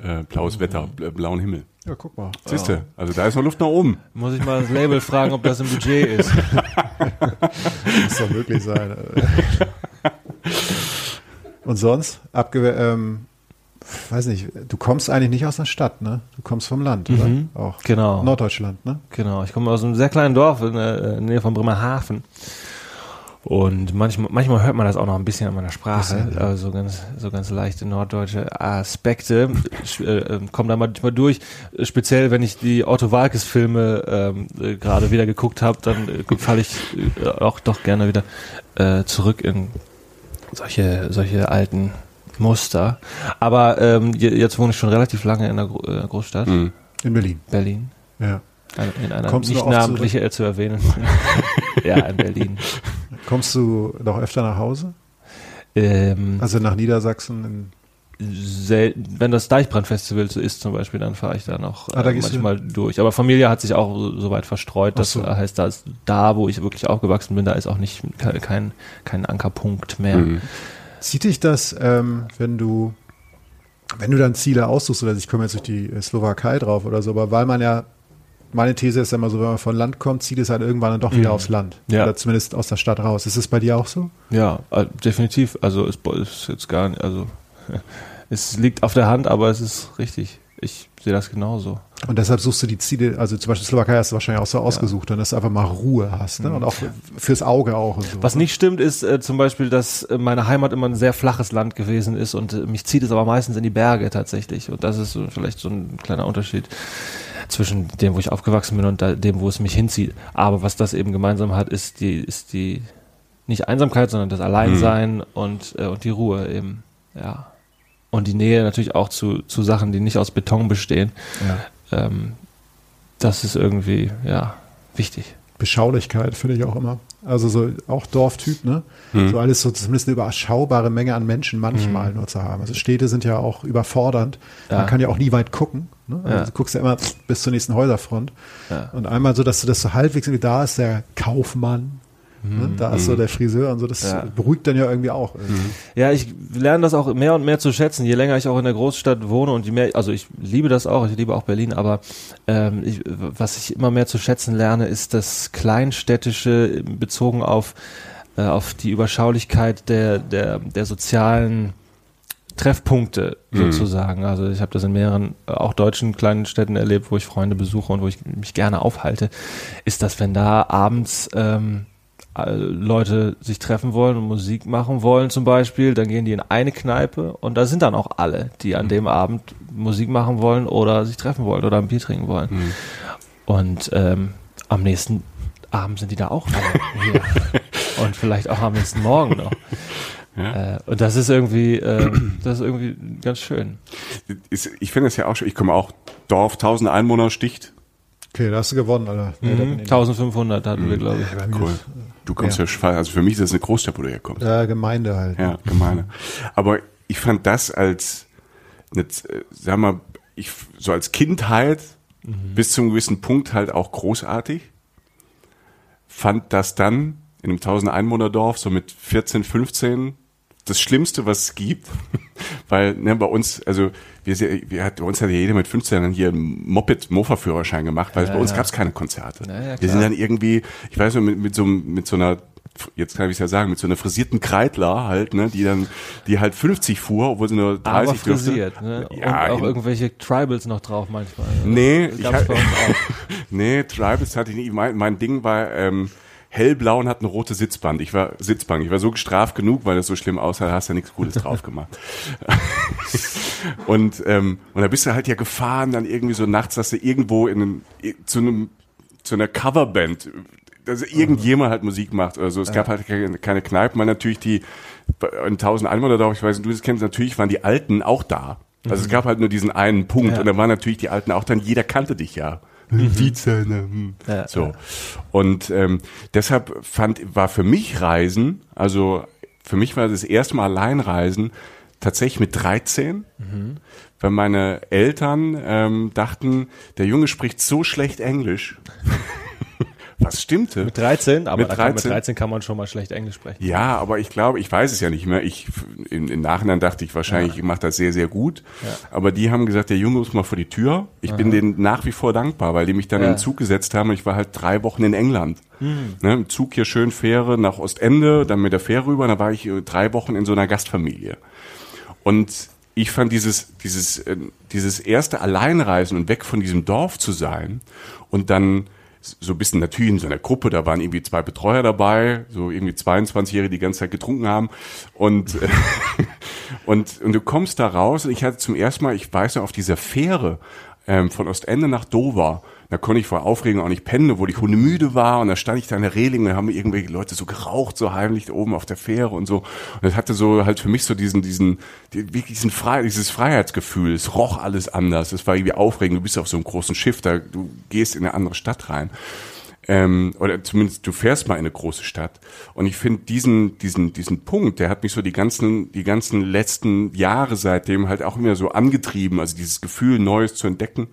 äh, blaues Wetter, bl- blauen Himmel. Ja, guck mal. Siehst du? Also da ist noch Luft nach oben. Muss ich mal das Label fragen, ob das im Budget ist. (laughs) Muss doch möglich sein. (laughs) Und sonst? Abge ähm, weiß nicht, du kommst eigentlich nicht aus der Stadt, ne? Du kommst vom Land, oder? Mhm. Auch. Genau. Norddeutschland, ne? Genau, ich komme aus einem sehr kleinen Dorf in der äh, Nähe von Bremerhaven. Und manchmal, manchmal hört man das auch noch ein bisschen an meiner Sprache, ja. also ganz, so ganz leichte norddeutsche Aspekte äh, äh, kommen da manchmal durch. Speziell, wenn ich die Otto Walkes Filme ähm, äh, gerade wieder geguckt habe, dann äh, falle ich äh, auch doch gerne wieder äh, zurück in solche, solche alten Muster. Aber ähm, je- jetzt wohne ich schon relativ lange in der Gro äh, Großstadt, Mhm. In Berlin. Berlin. Ja. In einer Kommst du nicht noch oft namentlich äh, zu erwähnen. (laughs) ja, in Berlin. Kommst du noch öfter nach Hause? Ähm, Also nach Niedersachsen? In, sel- wenn das Deichbrandfestival so ist zum Beispiel, dann fahre ich da noch Ah, da äh, gehst du- manchmal durch. Aber Familie hat sich auch so, so weit verstreut. Das so. heißt, da, ist, da, wo ich wirklich aufgewachsen bin, da ist auch nicht ke- kein, kein Ankerpunkt mehr. Mhm. zieht dich das, ähm, wenn du, wenn du dann Ziele aussuchst, oder ich komme jetzt durch die äh, Slowakei drauf oder so, aber weil man ja, meine These ist ja immer so, wenn man von Land kommt, zieht es halt irgendwann dann doch wieder Mhm. aufs Land. Ja. Oder zumindest aus der Stadt raus. Ist es bei dir auch so? Ja, äh, definitiv. Also es ist jetzt gar nicht, also (laughs) es liegt auf der Hand, aber es ist richtig. Ich sehe das genauso. Und deshalb suchst du die Ziele, also zum Beispiel Slowakei hast du wahrscheinlich auch so ausgesucht, dann dass du einfach mal Ruhe hast, ne? Und auch fürs Auge auch so. Was nicht stimmt, ist äh, zum Beispiel, dass äh, meine Heimat immer ein sehr flaches Land gewesen ist und äh, mich zieht es aber meistens in die Berge tatsächlich. Und das ist so, vielleicht so ein kleiner Unterschied zwischen dem, wo ich aufgewachsen bin und dem, wo es mich hinzieht. Aber was das eben gemeinsam hat, ist die, ist die nicht Einsamkeit, sondern das Alleinsein und, äh, und die Ruhe eben. Ja. Und die Nähe natürlich auch zu, zu Sachen, die nicht aus Beton bestehen. Ja. Ähm, das ist irgendwie, ja, wichtig. Beschaulichkeit finde ich auch immer. Also so auch Dorftyp, ne? Mhm. So alles so zumindest eine überschaubare Menge an Menschen manchmal nur zu haben. Also Städte sind ja auch überfordernd. Ja. Man kann ja auch nie weit gucken. Ne? Also Ja. Du guckst ja immer bis zur nächsten Häuserfront. Ja. Und einmal so, dass du das so halbwegs irgendwie da ist der Kaufmann, ne? da ist so der Friseur und so. Das Mhm. Ja. beruhigt dann ja irgendwie auch. irgendwie. Ja, ich lerne das auch mehr und mehr zu schätzen, je länger ich auch in der Großstadt wohne und je mehr, also ich liebe das auch, ich liebe auch Berlin, aber ähm, ich, was ich immer mehr zu schätzen lerne, ist das Kleinstädtische bezogen auf, äh, auf die Überschaulichkeit der, der, der sozialen Treffpunkte sozusagen. Also ich habe das in mehreren, äh, auch deutschen kleinen Städten erlebt, wo ich Freunde besuche und wo ich mich gerne aufhalte, ist das, wenn da abends ähm, äh, Leute sich treffen wollen und Musik machen wollen zum Beispiel, dann gehen die in eine Kneipe und da sind dann auch alle, die an dem Abend Musik machen wollen oder sich treffen wollen oder ein Bier trinken wollen. Mhm. Und ähm, am nächsten Abend sind die da auch hier. (laughs) und vielleicht auch am nächsten Morgen noch. Ja. Äh, und das ist irgendwie, äh, das ist irgendwie ganz schön. Ich finde es ja auch schon, ich komme auch Dorf, 1000 Einwohner, sticht. Okay, da hast du gewonnen, Alter. Nee, Mhm. ich nicht. 1500 hatten wir, glaube ich. Ja, Cool. ist, Du kommst ja, schwa- also für mich ist das eine Großstadt, wo du herkommst. äh, Gemeinde halt. Ja, gemeine. Aber ich fand das als, eine, äh, sag mal, ich, so als Kindheit bis zu einem gewissen Punkt halt auch großartig. Fand das dann in einem 1000 Einwohner-Dorf so mit 14, 15 das Schlimmste, was es gibt. (laughs) Weil ne, bei uns, also wir, wir hat, bei uns hat ja jeder mit 15 dann hier einen Moped-Mofa-Führerschein gemacht, weil bei uns ja. gab es keine Konzerte. Ja, ja, wir sind dann irgendwie, ich weiß nicht, mit, mit so einem- mit so einer jetzt kann ich es ja sagen, mit so einer frisierten Kreidler halt, ne, die dann, die halt 50 fuhr, obwohl sie nur 30 Aber dürfte. frisiert, ne? Ja, und auch irgendwelche Tribals noch drauf manchmal. Nee, ich Gab's hab- bei uns auch. (laughs) Nee, Tribals hatte ich nicht. Mein, mein Ding war ähm, hellblau und hat eine rote Sitzband. Ich war Sitzbank. Ich war so gestraft genug, weil das so schlimm aussah, da hast du nichts Cooles drauf gemacht. (laughs) und ähm, und da bist du halt ja gefahren, dann irgendwie so nachts, dass du irgendwo in einem, zu einem zu einer Coverband, dass irgendjemand halt Musik macht oder so. Es gab halt keine, Kneipen, weil natürlich die in 1000 Einwohner da, ich weiß nicht, du das kennst, natürlich waren die Alten auch da. Also es gab halt nur diesen einen Punkt Ja. und da waren natürlich die Alten auch dann, jeder kannte dich ja. (laughs) Vize, ne, hm. Ja, so. ja. Und ähm, deshalb fand, war für mich Reisen, also für mich war das erste Mal Alleinreisen tatsächlich mit 13, weil meine Eltern ähm, dachten, der Junge spricht so schlecht Englisch. (laughs) Was stimmte? Mit 13, aber Mit da kann, mit 13? 13 kann man schon mal schlecht Englisch sprechen. Ja, aber ich glaube, ich weiß es ja nicht mehr. Ich im, im Nachhinein dachte ich wahrscheinlich, ich mache das sehr, sehr gut. Aber die haben gesagt, der Junge muss mal vor die Tür. Ich bin denen nach wie vor dankbar, weil die mich dann Ja. in den Zug gesetzt haben und ich war halt drei Wochen in England. Ne, Im Zug hier schön Fähre nach Ostende, dann mit der Fähre rüber, dann war ich äh, drei Wochen in so einer Gastfamilie. Und ich fand dieses, dieses, äh, dieses erste Alleinreisen und weg von diesem Dorf zu sein und dann so ein bisschen natürlich in so einer Gruppe, da waren irgendwie zwei Betreuer dabei, so irgendwie 22-Jährige, die die ganze Zeit getrunken haben. Und, (laughs) und, und du kommst da raus und ich hatte zum ersten Mal, ich weiß noch, auf dieser Fähre ähm, von Ostende nach Dover, da konnte ich vor Aufregung auch nicht pennen, obwohl ich hundemüde war und da stand ich da an der Reling und haben irgendwelche Leute so geraucht, so heimlich oben auf der Fähre und so. Und das hatte so halt für mich so diesen, diesen, die, wirklich diesen Frei, dieses Freiheitsgefühl. Es roch alles anders. Es war irgendwie aufregend. Du bist auf so einem großen Schiff, da du gehst in eine andere Stadt rein. Ähm, oder zumindest du fährst mal in eine große Stadt. Und ich finde diesen, diesen, diesen Punkt, der hat mich so die ganzen, die ganzen letzten Jahre seitdem halt auch immer so angetrieben. Also dieses Gefühl, Neues zu entdecken.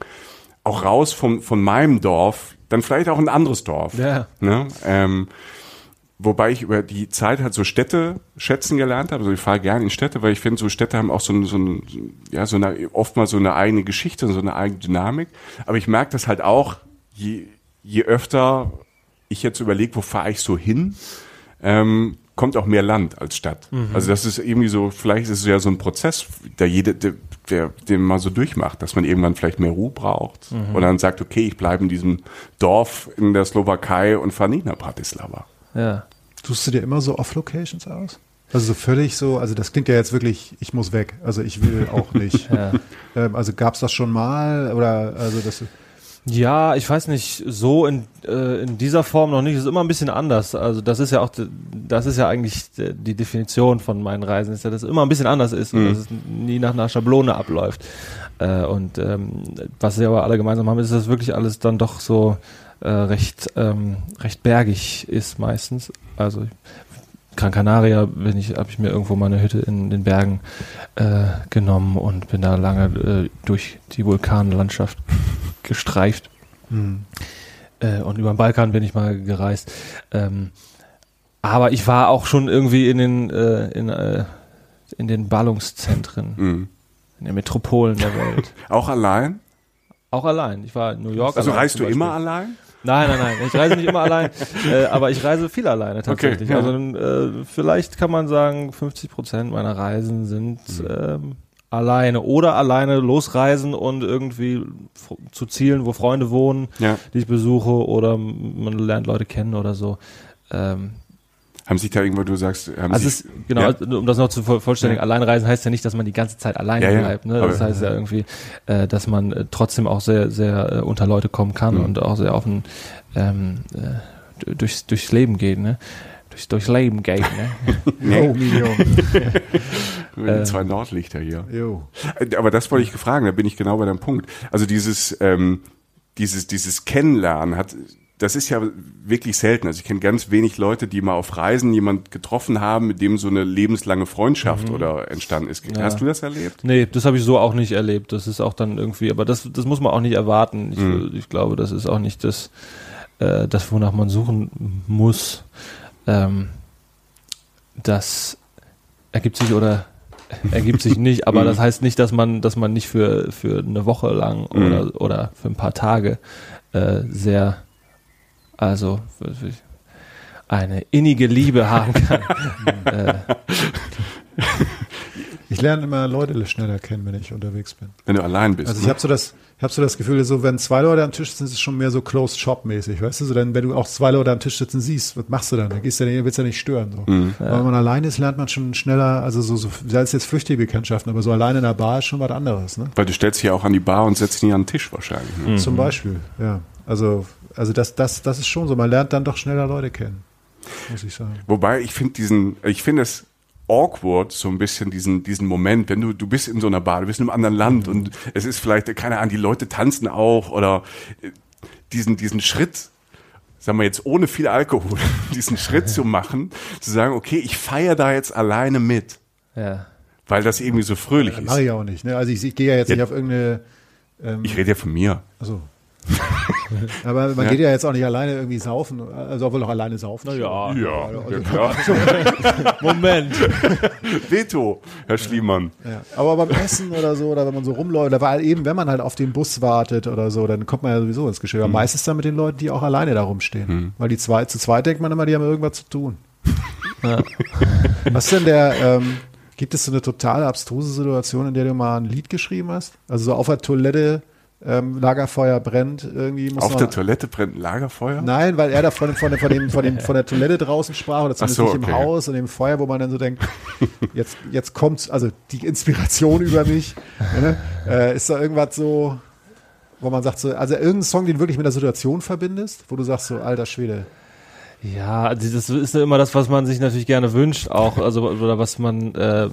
Auch raus vom, von meinem Dorf, dann vielleicht auch ein anderes Dorf. Ja. Ne? Ähm, wobei ich über die Zeit halt so Städte schätzen gelernt habe. Also ich fahre gerne in Städte, weil ich finde, so Städte haben auch so, ein, so, ein, ja, so eine, oftmals so eine eigene Geschichte und so eine eigene Dynamik. Aber ich merke das halt auch, je, je öfter ich jetzt überlege, wo fahre ich so hin, ähm, kommt auch mehr Land als Stadt. Also das ist irgendwie so, vielleicht ist es ja so ein Prozess, der jede, der, den man so durchmacht, dass man irgendwann vielleicht mehr Ruhe braucht und dann sagt, okay, ich bleibe in diesem Dorf in der Slowakei und fahre nicht nach Bratislava. Ja. Suchst du dir immer so Off-Locations aus? Also so völlig so, also das klingt ja jetzt wirklich, ich muss weg. Also ich will auch nicht. (laughs) Ja. ähm, also gab es das schon mal oder also das Ja, ich weiß nicht, so in, äh, in dieser Form noch nicht. Es ist immer ein bisschen anders. Also das ist ja auch, das ist ja eigentlich die Definition von meinen Reisen, ist ja, dass es immer ein bisschen anders ist und dass es nie nach einer Schablone abläuft. Äh, und ähm, was sie aber alle gemeinsam haben, ist, dass wirklich alles dann doch so äh, recht, ähm, recht bergig ist meistens. Also Gran Canaria bin ich, habe ich mir irgendwo mal eine Hütte in den Bergen äh, genommen und bin da lange äh, durch die Vulkanlandschaft (laughs) gestreift. Äh, und über den Balkan bin ich mal gereist. Ähm, aber ich war auch schon irgendwie in den, äh, in, äh, in den Ballungszentren, Mhm. in den Metropolen der Welt. (laughs) Auch allein? auch allein. Ich war in New York. Also reist du immer allein? Nein, nein, nein. Ich reise nicht immer allein, (laughs) äh, aber ich reise viel alleine tatsächlich. ja. Also äh, vielleicht kann man sagen, 50 Prozent meiner Reisen sind Mhm. ähm, alleine oder alleine losreisen und irgendwie zu Zielen, wo Freunde wohnen, Ja. die ich besuche oder man lernt Leute kennen oder so. Ähm, Haben sich da irgendwo, du sagst, haben Also sich, es, genau, ja. um das noch zu voll- vollständigen, Ja. Alleinreisen heißt ja nicht, dass man die ganze Zeit alleine Ja, ja, bleibt. Ne? aber- Das heißt ja irgendwie, äh, dass man äh, trotzdem auch sehr, sehr äh, unter Leute kommen kann Mhm. und auch sehr offen ähm, äh, durchs, durchs Leben geht, ne? Durchs, durchs Leben geht, ne? Oh, Minion. Die äh, zwei Nordlichter hier. Jo. Aber das wollte ich gefragt, da bin ich genau bei deinem Punkt. Also dieses, ähm, dieses, dieses Kennenlernen hat, das ist ja wirklich selten. Also ich kenne ganz wenig Leute, die mal auf Reisen jemand getroffen haben, mit dem so eine lebenslange Freundschaft oder entstanden ist. Mhm. Ja. Hast du das erlebt? Nee, das habe ich so auch nicht erlebt. Das ist auch dann irgendwie, aber das, das muss man auch nicht erwarten. Ich, Mhm. ich glaube, das ist auch nicht das, äh, das wonach man suchen muss. Ähm, das ergibt sich oder (laughs) ergibt sich nicht, aber Mhm. das heißt nicht, dass man, dass man nicht für, für eine Woche lang Mhm. oder, oder für ein paar Tage äh, sehr, also eine innige Liebe haben kann. (laughs) äh, Ich lerne immer Leute schneller kennen, wenn ich unterwegs bin. Wenn du allein bist. Also ich ne? habe so das, ich habe so das Gefühl, so wenn zwei Leute am Tisch sitzen, ist es schon mehr so closed shop mäßig, weißt du? So dann, wenn du auch zwei Leute am Tisch sitzen siehst, was machst du dann? Dann gehst du ja, willst du ja nicht stören. So. Mhm. Wenn man alleine ist, lernt man schon schneller, also so, so sei es jetzt flüchtige Bekanntschaften, aber so alleine in der Bar ist schon was anderes, ne? Weil du stellst dich ja auch an die Bar und setzt dich an den Tisch wahrscheinlich. Ne? Zum Beispiel, ja. Also, also das, das, das ist schon so. Man lernt dann doch schneller Leute kennen, muss ich sagen. Wobei ich finde diesen, ich finde es awkward, so ein bisschen diesen, diesen Moment, wenn du, du bist in so einer Bar, du bist in einem anderen Land und es ist vielleicht, keine Ahnung, die Leute tanzen auch oder äh, diesen, diesen Schritt, sagen wir jetzt ohne viel Alkohol, (laughs) diesen Schritt zu machen, zu sagen, okay, ich feiere da jetzt alleine mit, ja. weil das irgendwie so fröhlich Das ist. mache ich auch nicht. Ne? Also ich, ich gehe ja jetzt Ja. nicht auf irgendeine. Ähm, Ich rede ja von mir. also. (laughs) (laughs) Aber man Ja. geht ja jetzt auch nicht alleine irgendwie saufen, also obwohl auch alleine saufen. Ja. Ja, ja klar. (laughs) (laughs) Moment. Veto, Herr Schliemann. Ja. Aber beim Essen oder so, oder wenn man so rumläuft, oder weil eben, wenn man halt auf den Bus wartet oder so, dann kommt man ja sowieso ins Geschirr. Mhm. Meistens dann mit den Leuten, die auch alleine da rumstehen. Weil die zwei, zu zweit denkt man immer, die haben irgendwas zu tun. Ja. Was ist denn der, ähm, gibt es so eine total abstruse Situation, in der du mal ein Lied geschrieben hast? Also so auf der Toilette, ähm, Lagerfeuer brennt, irgendwie muss Auf man, der Toilette brennt ein Lagerfeuer? Nein, weil er da von, von, von, dem, von, dem, von der Toilette draußen sprach oder zumindest so, nicht im okay. Haus und im Feuer, wo man dann so denkt, jetzt, jetzt kommt also die Inspiration (laughs) über mich. Ne? Äh, ist da irgendwas so, wo man sagt so, also irgendein Song, den du wirklich mit der Situation verbindest, wo du sagst so, alter Schwede. Ja, also das ist ja immer das, was man sich natürlich gerne wünscht, auch, also, oder was man, äh,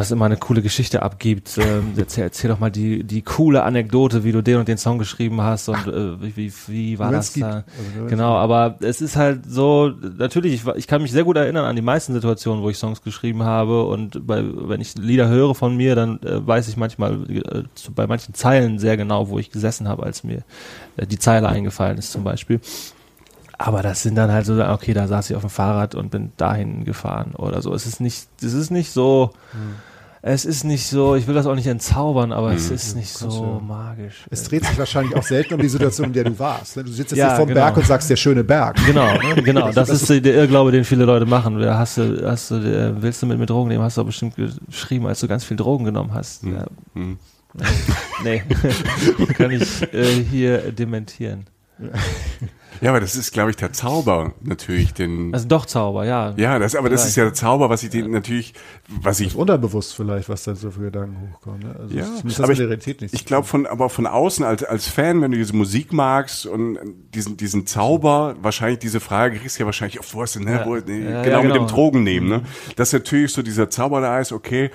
was immer eine coole Geschichte abgibt. Ähm, erzähl, erzähl doch mal die, die coole Anekdote, wie du den und den Song geschrieben hast und äh, wie, wie, wie war das gibt. da? Also Genau, aber es ist halt so, natürlich, ich, ich kann mich sehr gut erinnern an die meisten Situationen, wo ich Songs geschrieben habe und bei, wenn ich Lieder höre von mir, dann äh, weiß ich manchmal äh, zu, bei manchen Zeilen sehr genau, wo ich gesessen habe, als mir äh, die Zeile eingefallen ist zum Beispiel. Aber das sind dann halt so, okay, da saß ich auf dem Fahrrad und bin dahin gefahren oder so. Es ist nicht, es ist nicht so, es ist nicht so, ich will das auch nicht entzaubern, aber es ist nicht so magisch. Es dreht sich wahrscheinlich auch selten um die Situation, in der du warst. ne? Du sitzt jetzt Ja, nicht vorm genau. Berg und sagst, der schöne Berg. Genau, ne? (laughs) genau. Das ist der Irrglaube, den viele Leute machen. Hast du, hast du, äh, willst du mit mir Drogen nehmen? Hast du auch bestimmt geschrieben, als du ganz viel Drogen genommen hast. Ja, Hm. nee, (laughs) (laughs) kann ich äh, hier dementieren. Ja, aber das ist, glaube ich, der Zauber natürlich, den. Also doch Zauber, ja. ja, das, aber das ist ja der Zauber, was ich den natürlich, was ich Unterbewusst vielleicht, was dann so für Gedanken hochkommen. Ne? Also Ja, aber hat ich, mit der Realität ich glaube von, aber von außen als, als Fan, wenn du diese Musik magst und diesen, diesen Zauber, wahrscheinlich diese Frage kriegst du ja wahrscheinlich oft, wo ist denn, ne, Ja. wo, ne, Ja, genau, ja, mit genau. dem Drogen nehmen, ne? Dass natürlich so dieser Zauber da ist, okay,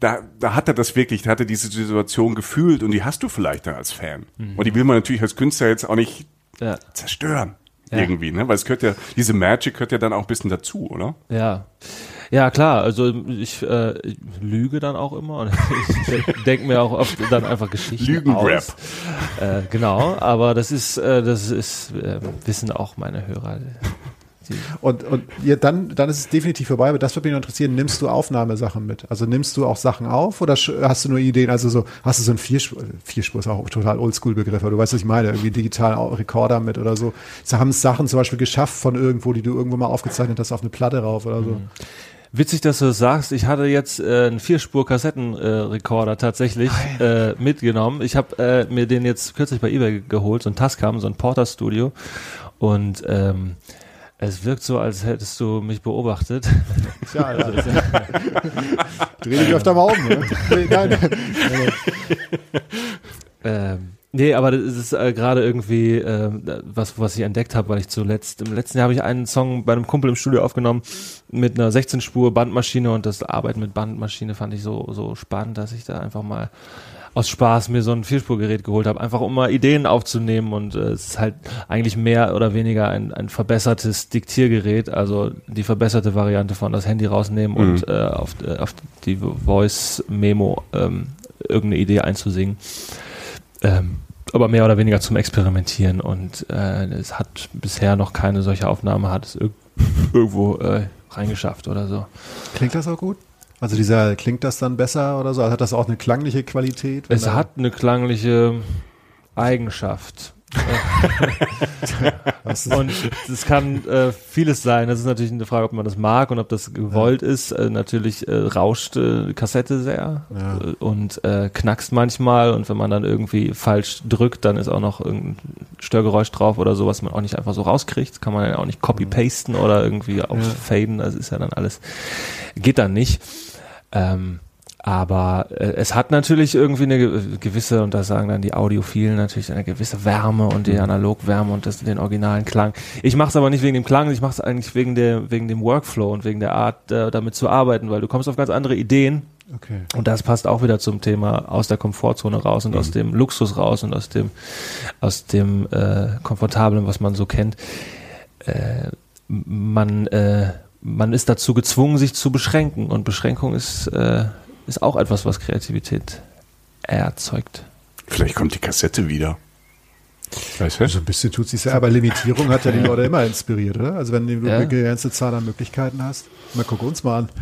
da, da hat er das wirklich, da hat er diese Situation gefühlt und die hast du vielleicht dann als Fan. Mhm. Und die will man natürlich als Künstler jetzt auch nicht Ja. zerstören. Ja. Irgendwie, ne? Weil es gehört ja, diese Magic gehört ja dann auch ein bisschen dazu, oder? Ja. Ja, klar, also ich, äh, lüge dann auch immer und (laughs) ich denke mir auch oft dann einfach Geschichten Lügenrap. aus. Äh, genau, aber das ist, äh, das ist, äh, wissen auch meine Hörer. Die, Und, und ja, dann, dann ist es definitiv vorbei, aber das würde mich interessieren, nimmst du Aufnahmesachen mit? Also nimmst du auch Sachen auf oder hast du nur Ideen, also so, hast du so ein Vierspur, Vierspur ist auch total Oldschool-Begriff, aber du weißt, was ich meine, irgendwie digitalen Rekorder mit oder so. Sie haben Sachen zum Beispiel geschafft von irgendwo, die du irgendwo mal aufgezeichnet hast, auf eine Platte rauf oder so. Witzig, dass du das sagst. Ich hatte jetzt äh, einen Vierspur-Kassettenrekorder tatsächlich äh, mitgenommen. Ich habe äh, mir den jetzt kürzlich bei eBay geholt, so ein Tascam, so ein Porter Studio. Und ähm, Es wirkt so, als hättest du mich beobachtet. Tja, Alter. (laughs) (laughs) Dreh dich öfter mal um. Ne? Nee, Nein. (laughs) Ähm, nee, aber das ist äh, gerade irgendwie äh, was, was ich entdeckt habe, weil ich zuletzt, im letzten Jahr habe ich einen Song bei einem Kumpel im Studio aufgenommen mit einer 16-Spur Bandmaschine und das Arbeiten mit Bandmaschine fand ich so, so spannend, dass ich da einfach mal aus Spaß mir so ein Vierspurgerät geholt habe, einfach um mal Ideen aufzunehmen und äh, es ist halt eigentlich mehr oder weniger ein, ein verbessertes Diktiergerät, also die verbesserte Variante von das Handy rausnehmen Mhm. und äh, auf, äh, auf die Voice-Memo ähm, irgendeine Idee einzusingen. Ähm, aber mehr oder weniger zum Experimentieren und äh, es hat bisher noch keine solche Aufnahme, hat es irg (laughs) irgendwo äh, reingeschafft oder so. Klingt das auch gut? Also dieser, klingt das dann besser oder so? Also hat das auch eine klangliche Qualität? Es hat eine klangliche Eigenschaft. (laughs) Und es kann äh, vieles sein. Das ist natürlich eine Frage, ob man das mag und ob das gewollt ist. Äh, natürlich äh, rauscht äh, die Kassette sehr Ja. und äh, knackst manchmal. Und wenn man dann irgendwie falsch drückt, dann ist auch noch irgendein Störgeräusch drauf oder so, was man auch nicht einfach so rauskriegt. Das kann man ja auch nicht copy-pasten oder irgendwie ausfaden. Das ist ja dann alles, geht dann nicht. Ähm, aber äh, es hat natürlich irgendwie eine ge- gewisse, und das sagen dann die Audiophilen natürlich, eine gewisse Wärme und die Analogwärme und das, den originalen Klang. Ich mache es aber nicht wegen dem Klang, ich mache es eigentlich wegen, der, wegen dem Workflow und wegen der Art, äh, damit zu arbeiten, weil du kommst auf ganz andere Ideen okay. und das passt auch wieder zum Thema aus der Komfortzone raus und aus dem Luxus raus und aus dem, aus dem äh, Komfortablen, was man so kennt. Äh, man, äh, man ist dazu gezwungen, sich zu beschränken und Beschränkung ist, äh, ist auch etwas, was Kreativität erzeugt. Vielleicht kommt die Kassette wieder. Weißt du? So ein bisschen tut sich ja, aber Limitierung hat ja die Leute immer inspiriert, oder? Also wenn du Ja. eine begrenzte Zahl an Möglichkeiten hast. Mal guck uns mal an. (laughs)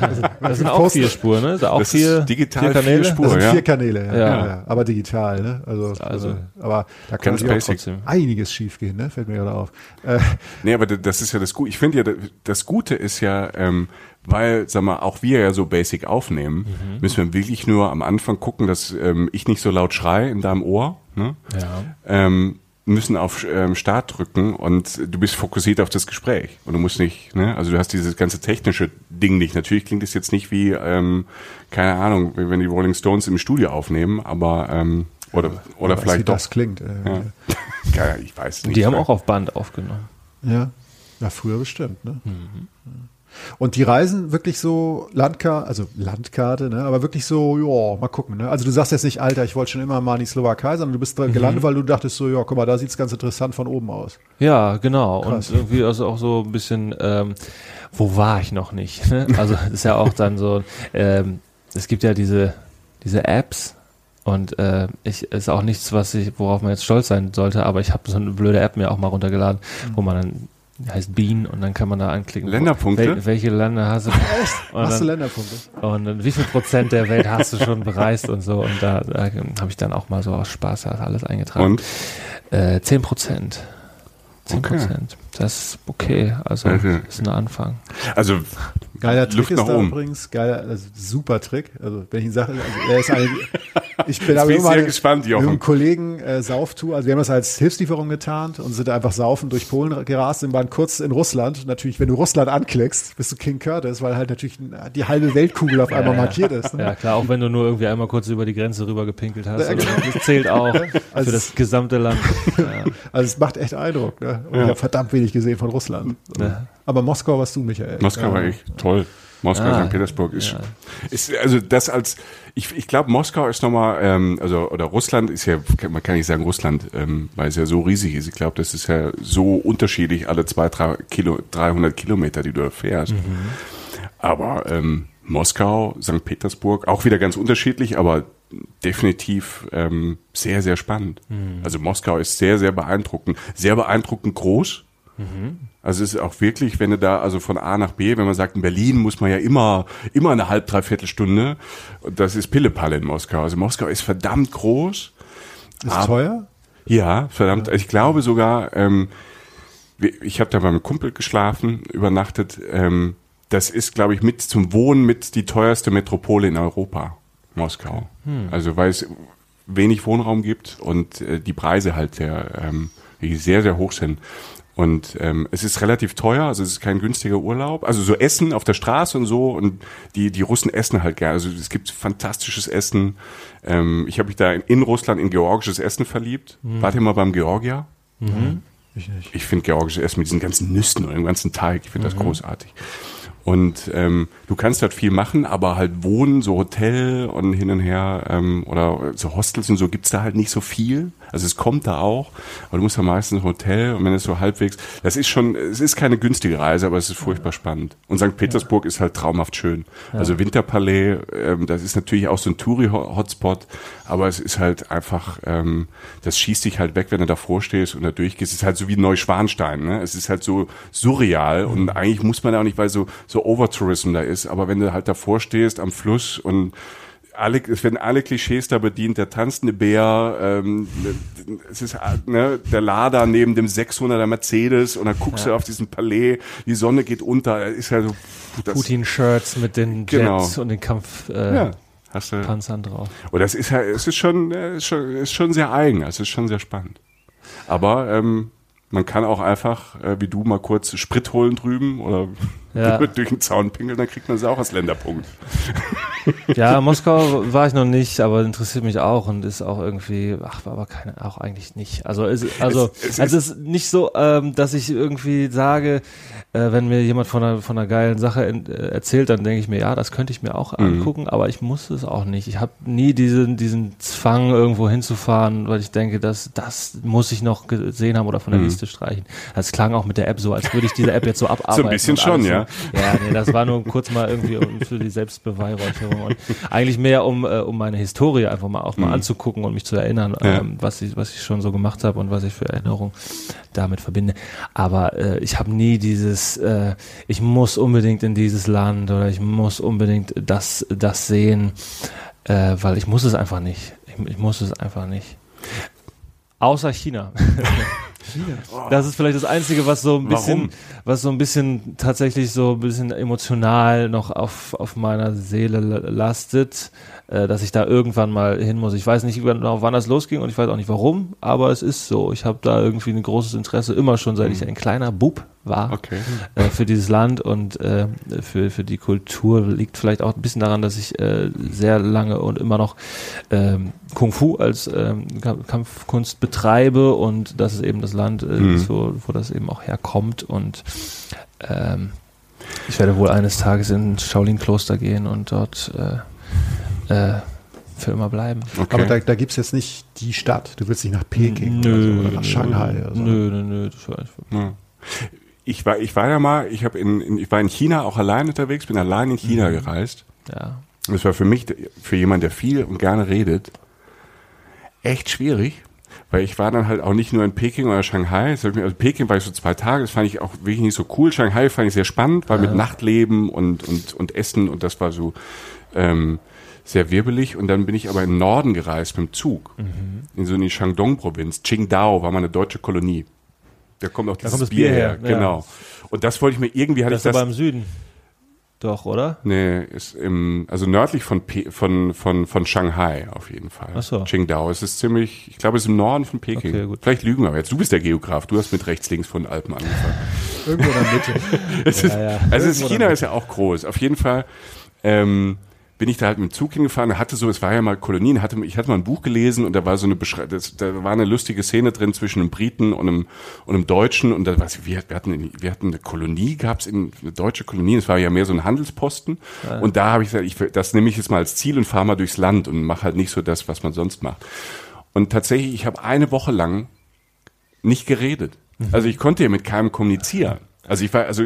(laughs) Das sind auch vier Spuren, ne? Das sind auch Das vier, ist digital vier Kanäle. vier Spuren. Das sind ja. vier Kanäle, ja. Ja. Ja. ja. Aber digital, ne? Also, also, Also, aber da kann trotzdem. einiges schiefgehen, ne? Fällt mir gerade auf. Äh, Nee, aber das ist ja das Gute. Ich finde ja, das Gute ist ja, ähm, weil, sag mal, auch wir ja so basic aufnehmen, Mhm. müssen wir wirklich nur am Anfang gucken, dass ähm, ich nicht so laut schrei in deinem Ohr. Ne? Ja. Ähm, müssen auf ähm, Start drücken und du bist fokussiert auf das Gespräch und du musst nicht, ne, also du hast dieses ganze technische Ding nicht. Natürlich klingt es jetzt nicht wie, ähm, keine Ahnung, wie wenn die Rolling Stones im Studio aufnehmen, aber ähm, oder oder weiß, wie vielleicht doch. das klingt. Äh, Ja. Ja, (laughs) ich weiß nicht. Die haben auch auf Band aufgenommen. Ja. Ja, früher bestimmt, ne? Und die reisen wirklich so Landkarte, also Landkarte, ne? Aber wirklich so, ja, mal gucken, ne? Also du sagst jetzt nicht, Alter, ich wollte schon immer mal in die Slowakei, sondern du bist da gelandet, weil du dachtest so, ja, guck mal, da sieht's ganz interessant von oben aus. Ja, genau. Krass. Und irgendwie also auch so ein bisschen, ähm, wo war ich noch nicht? Ne? Also es ist ja auch dann so, ähm, es gibt ja diese, diese Apps und äh, ich ist auch nichts, was ich, worauf man jetzt stolz sein sollte, aber ich habe so eine blöde App mir auch mal runtergeladen, wo man dann heißt Bean und dann kann man da anklicken. Länderpunkte? Wel, welche Länder hast du? (laughs) Und Hast du Länderpunkte? und dann wie viel Prozent der Welt hast du schon bereist und so. Und da, da habe ich dann auch mal so aus Spaß alles eingetragen. Und Äh, 10 Prozent. 10 Okay. Das ist okay. Also, Okay. ist ein Anfang. also Geiler Trick Luft ist da oben. übrigens, geiler, also super Trick. Also wenn ich ihn sage, also er ist ein, ich bin aber immer sehr eine- gespannt, mit einem Jochen. Kollegen äh, Sauftour, also wir haben das als Hilfslieferung getarnt und sind einfach saufen durch Polen gerast und waren kurz in Russland. Natürlich, wenn du Russland anklickst, bist du King Curtis, weil halt natürlich die halbe Weltkugel auf einmal markiert ist. Ne? Ja, klar, auch wenn du nur irgendwie einmal kurz über die Grenze rüber gepinkelt hast. Ja, genau. das zählt auch (laughs) Also- für das gesamte Land. (laughs) Ja. Also es macht echt Eindruck. Ne? Und habe verdammt wenig gesehen von Russland. Ja. Aber Moskau warst du, Michael. Moskau ja. war ich toll. Moskau, Ah, St. Petersburg ist, ja. ist also das als ich, ich glaube Moskau ist nochmal ähm, also oder Russland ist ja man kann nicht sagen Russland ähm, weil es ja so riesig ist ich glaube das ist ja so unterschiedlich alle zwei drei Kilo 300 Kilometer die du da fährst aber ähm, Moskau St. Petersburg auch wieder ganz unterschiedlich aber definitiv ähm, sehr sehr spannend also Moskau ist sehr sehr beeindruckend sehr beeindruckend groß also es ist auch wirklich, wenn du da, also von A nach B, wenn man sagt, in Berlin muss man ja immer, immer eine halb, dreiviertel Stunde. Und das ist Pillepalle in Moskau. Also Moskau ist verdammt groß. Ist Ah. teuer? Ja, verdammt. Ich glaube sogar, ähm, ich habe da beim Kumpel geschlafen, übernachtet. Ähm, das ist, glaube ich, mit zum Wohnen mit die teuerste Metropole in Europa, Moskau. Also weil es wenig Wohnraum gibt und äh, die Preise halt sehr, ähm, sehr, sehr hoch sind. Und ähm, es ist relativ teuer, also es ist kein günstiger Urlaub. Also so Essen auf der Straße und so und die die Russen essen halt gerne. Also es gibt fantastisches Essen. Ähm, ich habe mich da in, in Russland in georgisches Essen verliebt. Wart ihr mal beim Georgier? Ich nicht. Ich finde georgisches Essen mit diesen ganzen Nüssen und dem ganzen Teig, ich finde das großartig. Und ähm, du kannst dort viel machen, aber halt wohnen, so Hotel und hin und her ähm, oder so Hostels und so gibt's da halt nicht so viel. Also es kommt da auch, aber du musst ja meistens ein Hotel und wenn es so halbwegs, das ist schon, es ist keine günstige Reise, aber es ist furchtbar spannend. Und St. Petersburg ist halt traumhaft schön. Also Winterpalais, ähm, das ist natürlich auch so ein Touri-Hotspot, aber es ist halt einfach, ähm, das schießt dich halt weg, wenn du davor stehst und da durchgehst. Es ist halt so wie Neuschwanstein, ne? Es ist halt so surreal und eigentlich muss man da auch nicht, weil so, so Overtourism da ist, aber wenn du halt davor stehst am Fluss und alle, es werden alle Klischees da bedient, der tanzende Bär, ähm, es ist ne, der Lader neben dem 600er Mercedes und dann guckst du auf diesen Palais, die Sonne geht unter, ist ja so Putin-Shirts mit den Genau. Jets und den Kampfpanzern ja, äh, hast du, Panzern drauf. und das ist ja, es ist schon, äh, ist schon, ist schon sehr eigen, es ist schon sehr spannend. Aber ähm, man kann auch einfach, äh, wie du, mal kurz Sprit holen drüben oder Ja. (laughs) durch den Zaun pinkeln, dann kriegt man es auch als Länderpunkt. (laughs) Ja, (laughs) Moskau war ich noch nicht, aber interessiert mich auch und ist auch irgendwie, ach, war aber keine, auch eigentlich nicht. Also, es, also, Es- es also es ist nicht so, ähm, dass ich irgendwie sage, äh, wenn mir jemand von einer, von einer geilen Sache in, äh, erzählt, dann denke ich mir, ja, das könnte ich mir auch angucken, aber ich muss es auch nicht. Ich habe nie diesen, diesen Zwang, irgendwo hinzufahren, weil ich denke, dass das muss ich noch gesehen haben oder von der Liste streichen. Das klang auch mit der App so, als würde ich diese App jetzt so abarbeiten. bisschen und schon, alles ja. Nee, das war nur kurz mal irgendwie um, für die Selbstbeweihräucherung und eigentlich mehr um, äh, um meine Historie einfach mal auch mal anzugucken und mich zu erinnern, Ja. ähm, was ich was ich schon so gemacht habe und was ich für Erinnerungen damit verbinde. Aber äh, ich habe nie dieses, äh, ich muss unbedingt in dieses Land oder ich muss unbedingt das das sehen, äh, weil ich muss es einfach nicht. Ich, ich muss es einfach nicht. Außer China. (laughs) Das ist vielleicht das Einzige, was so ein bisschen, Warum? was so ein bisschen tatsächlich so ein bisschen emotional noch auf, auf meiner Seele la- lastet, äh, dass ich da irgendwann mal hin muss. Ich weiß nicht genau, wann das losging und ich weiß auch nicht warum, aber es ist so. Ich habe da irgendwie ein großes Interesse, immer schon, seit ich ein kleiner Bub war, Okay. äh, für dieses Land und äh, für, für die Kultur. Liegt vielleicht auch ein bisschen daran, dass ich äh, sehr lange und immer noch ähm, Kung Fu als ähm, Kamp- Kampfkunst betreibe und das ist eben das Land, äh, Mhm. ist, wo, wo das eben auch herkommt und ähm, ich werde wohl eines Tages in Shaolin-Kloster gehen und dort äh, äh, für immer bleiben. okay. Aber da, da gibt es jetzt nicht die Stadt. Du willst nicht nach Peking oder, so, oder nach Shanghai oder so. Nö, nö, nö. Das war einfach, Ja. Ich war, ich war ja mal, ich habe in, in, ich war in China auch allein unterwegs, bin allein in China gereist. ja. Und es war für mich, für jemanden, der viel und gerne redet, echt schwierig, weil ich war dann halt auch nicht nur in Peking oder Shanghai. Also Peking war ich so zwei Tage, das fand ich auch wirklich nicht so cool. Shanghai fand ich sehr spannend, weil mit Nachtleben und, und, und Essen und das war so ähm, sehr wirbelig. Und dann bin ich aber in den Norden gereist mit dem Zug, in so eine Shandong-Provinz. Qingdao war mal eine deutsche Kolonie. Da kommt auch dieses kommt das Bier, Bier her, her, ja. genau. Und das wollte ich mir irgendwie, hatte Das ich das aber im Süden. Doch, oder? Nee, ist im, also nördlich von, Pe von, von, von Shanghai auf jeden Fall. Ach so. Qingdao. Es ist ziemlich, ich glaube, es ist im Norden von Peking. Okay, gut. Vielleicht lügen wir aber jetzt. Du bist der Geograf. Du hast mit rechts, links von den Alpen angefangen. Irgendwo in der Mitte. (laughs) Es ist, Ja, ja. Also es, Irgendwo China ist ja auch groß. Auf jeden Fall ähm, bin ich da halt mit dem Zug hingefahren. Hatte so, es war ja mal Kolonien. Hatte, ich hatte mal ein Buch gelesen und da war so eine Beschrei das, da war eine lustige Szene drin zwischen einem Briten und einem, und einem Deutschen. Und da was, wir, wir hatten, wir hatten eine Kolonie, gab es eine deutsche Kolonie. Es war ja mehr so ein Handelsposten. Und da habe ich gesagt, ich, das nehme ich jetzt mal als Ziel und fahre mal durchs Land und mache halt nicht so das, was man sonst macht. Und tatsächlich, ich habe eine Woche lang nicht geredet. Also ich konnte ja mit keinem kommunizieren. Also ich war, also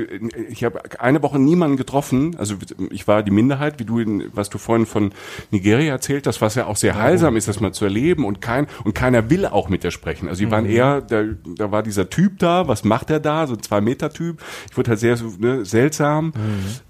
ich habe eine Woche niemanden getroffen. Also ich war die Minderheit, wie du, in, was du vorhin von Nigeria erzählt hast, was ja auch sehr heilsam ist, das mal zu erleben und kein und keiner will auch mit dir sprechen. Also die waren eher, da, da war dieser Typ da, was macht er da, so ein zwei Meter Typ. Ich wurde halt sehr so, ne, seltsam.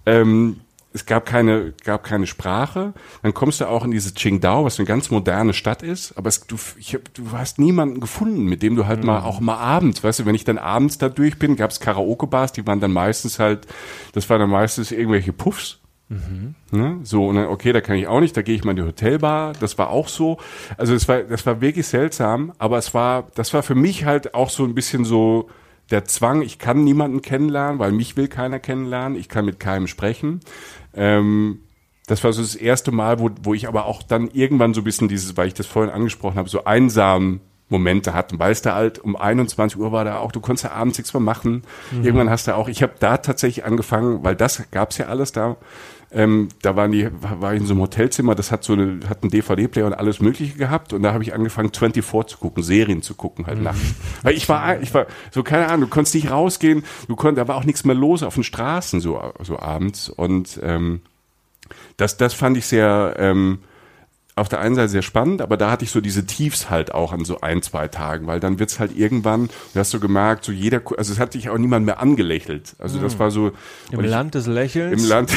Ähm, es gab keine, gab keine Sprache. Dann kommst du auch in diese Qingdao, was eine ganz moderne Stadt ist. Aber es, du, ich du hast niemanden gefunden, mit dem du halt mal auch mal abends, weißt du, wenn ich dann abends da durch bin, gab es Karaoke-Bars, die waren dann meistens halt, das waren dann meistens irgendwelche Puffs. Ne? So, und dann, okay, da kann ich auch nicht, da gehe ich mal in die Hotelbar, das war auch so. Also es war, das war wirklich seltsam, aber es war, das war für mich halt auch so ein bisschen so, der Zwang, ich kann niemanden kennenlernen, weil mich will keiner kennenlernen, ich kann mit keinem sprechen. Ähm, das war so das erste Mal, wo, wo ich aber auch dann irgendwann so ein bisschen dieses, weil ich das vorhin angesprochen habe, so einsam Momente hatten, weil es da halt um 21 Uhr war da auch, du konntest ja abends nichts mehr machen. Mhm. Irgendwann hast du auch, ich habe da tatsächlich angefangen, weil das gab's ja alles da. Ähm, da waren die, war ich in so einem Hotelzimmer, das hat so eine, hat einen DVD-Player und alles Mögliche gehabt und da habe ich angefangen 24 zu gucken, Serien zu gucken halt mhm. nachts. Weil ich war, ich war so keine Ahnung, du konntest nicht rausgehen, du konntest, da war auch nichts mehr los auf den Straßen so so abends und ähm, das das fand ich sehr ähm, auf der einen Seite sehr spannend, aber da hatte ich so diese Tiefs halt auch an so ein, zwei Tagen, weil dann wird's halt irgendwann, du hast so gemerkt, so jeder, also es hat sich auch niemand mehr angelächelt. Also das hm. war so. Im Land des Lächelns? Im Land,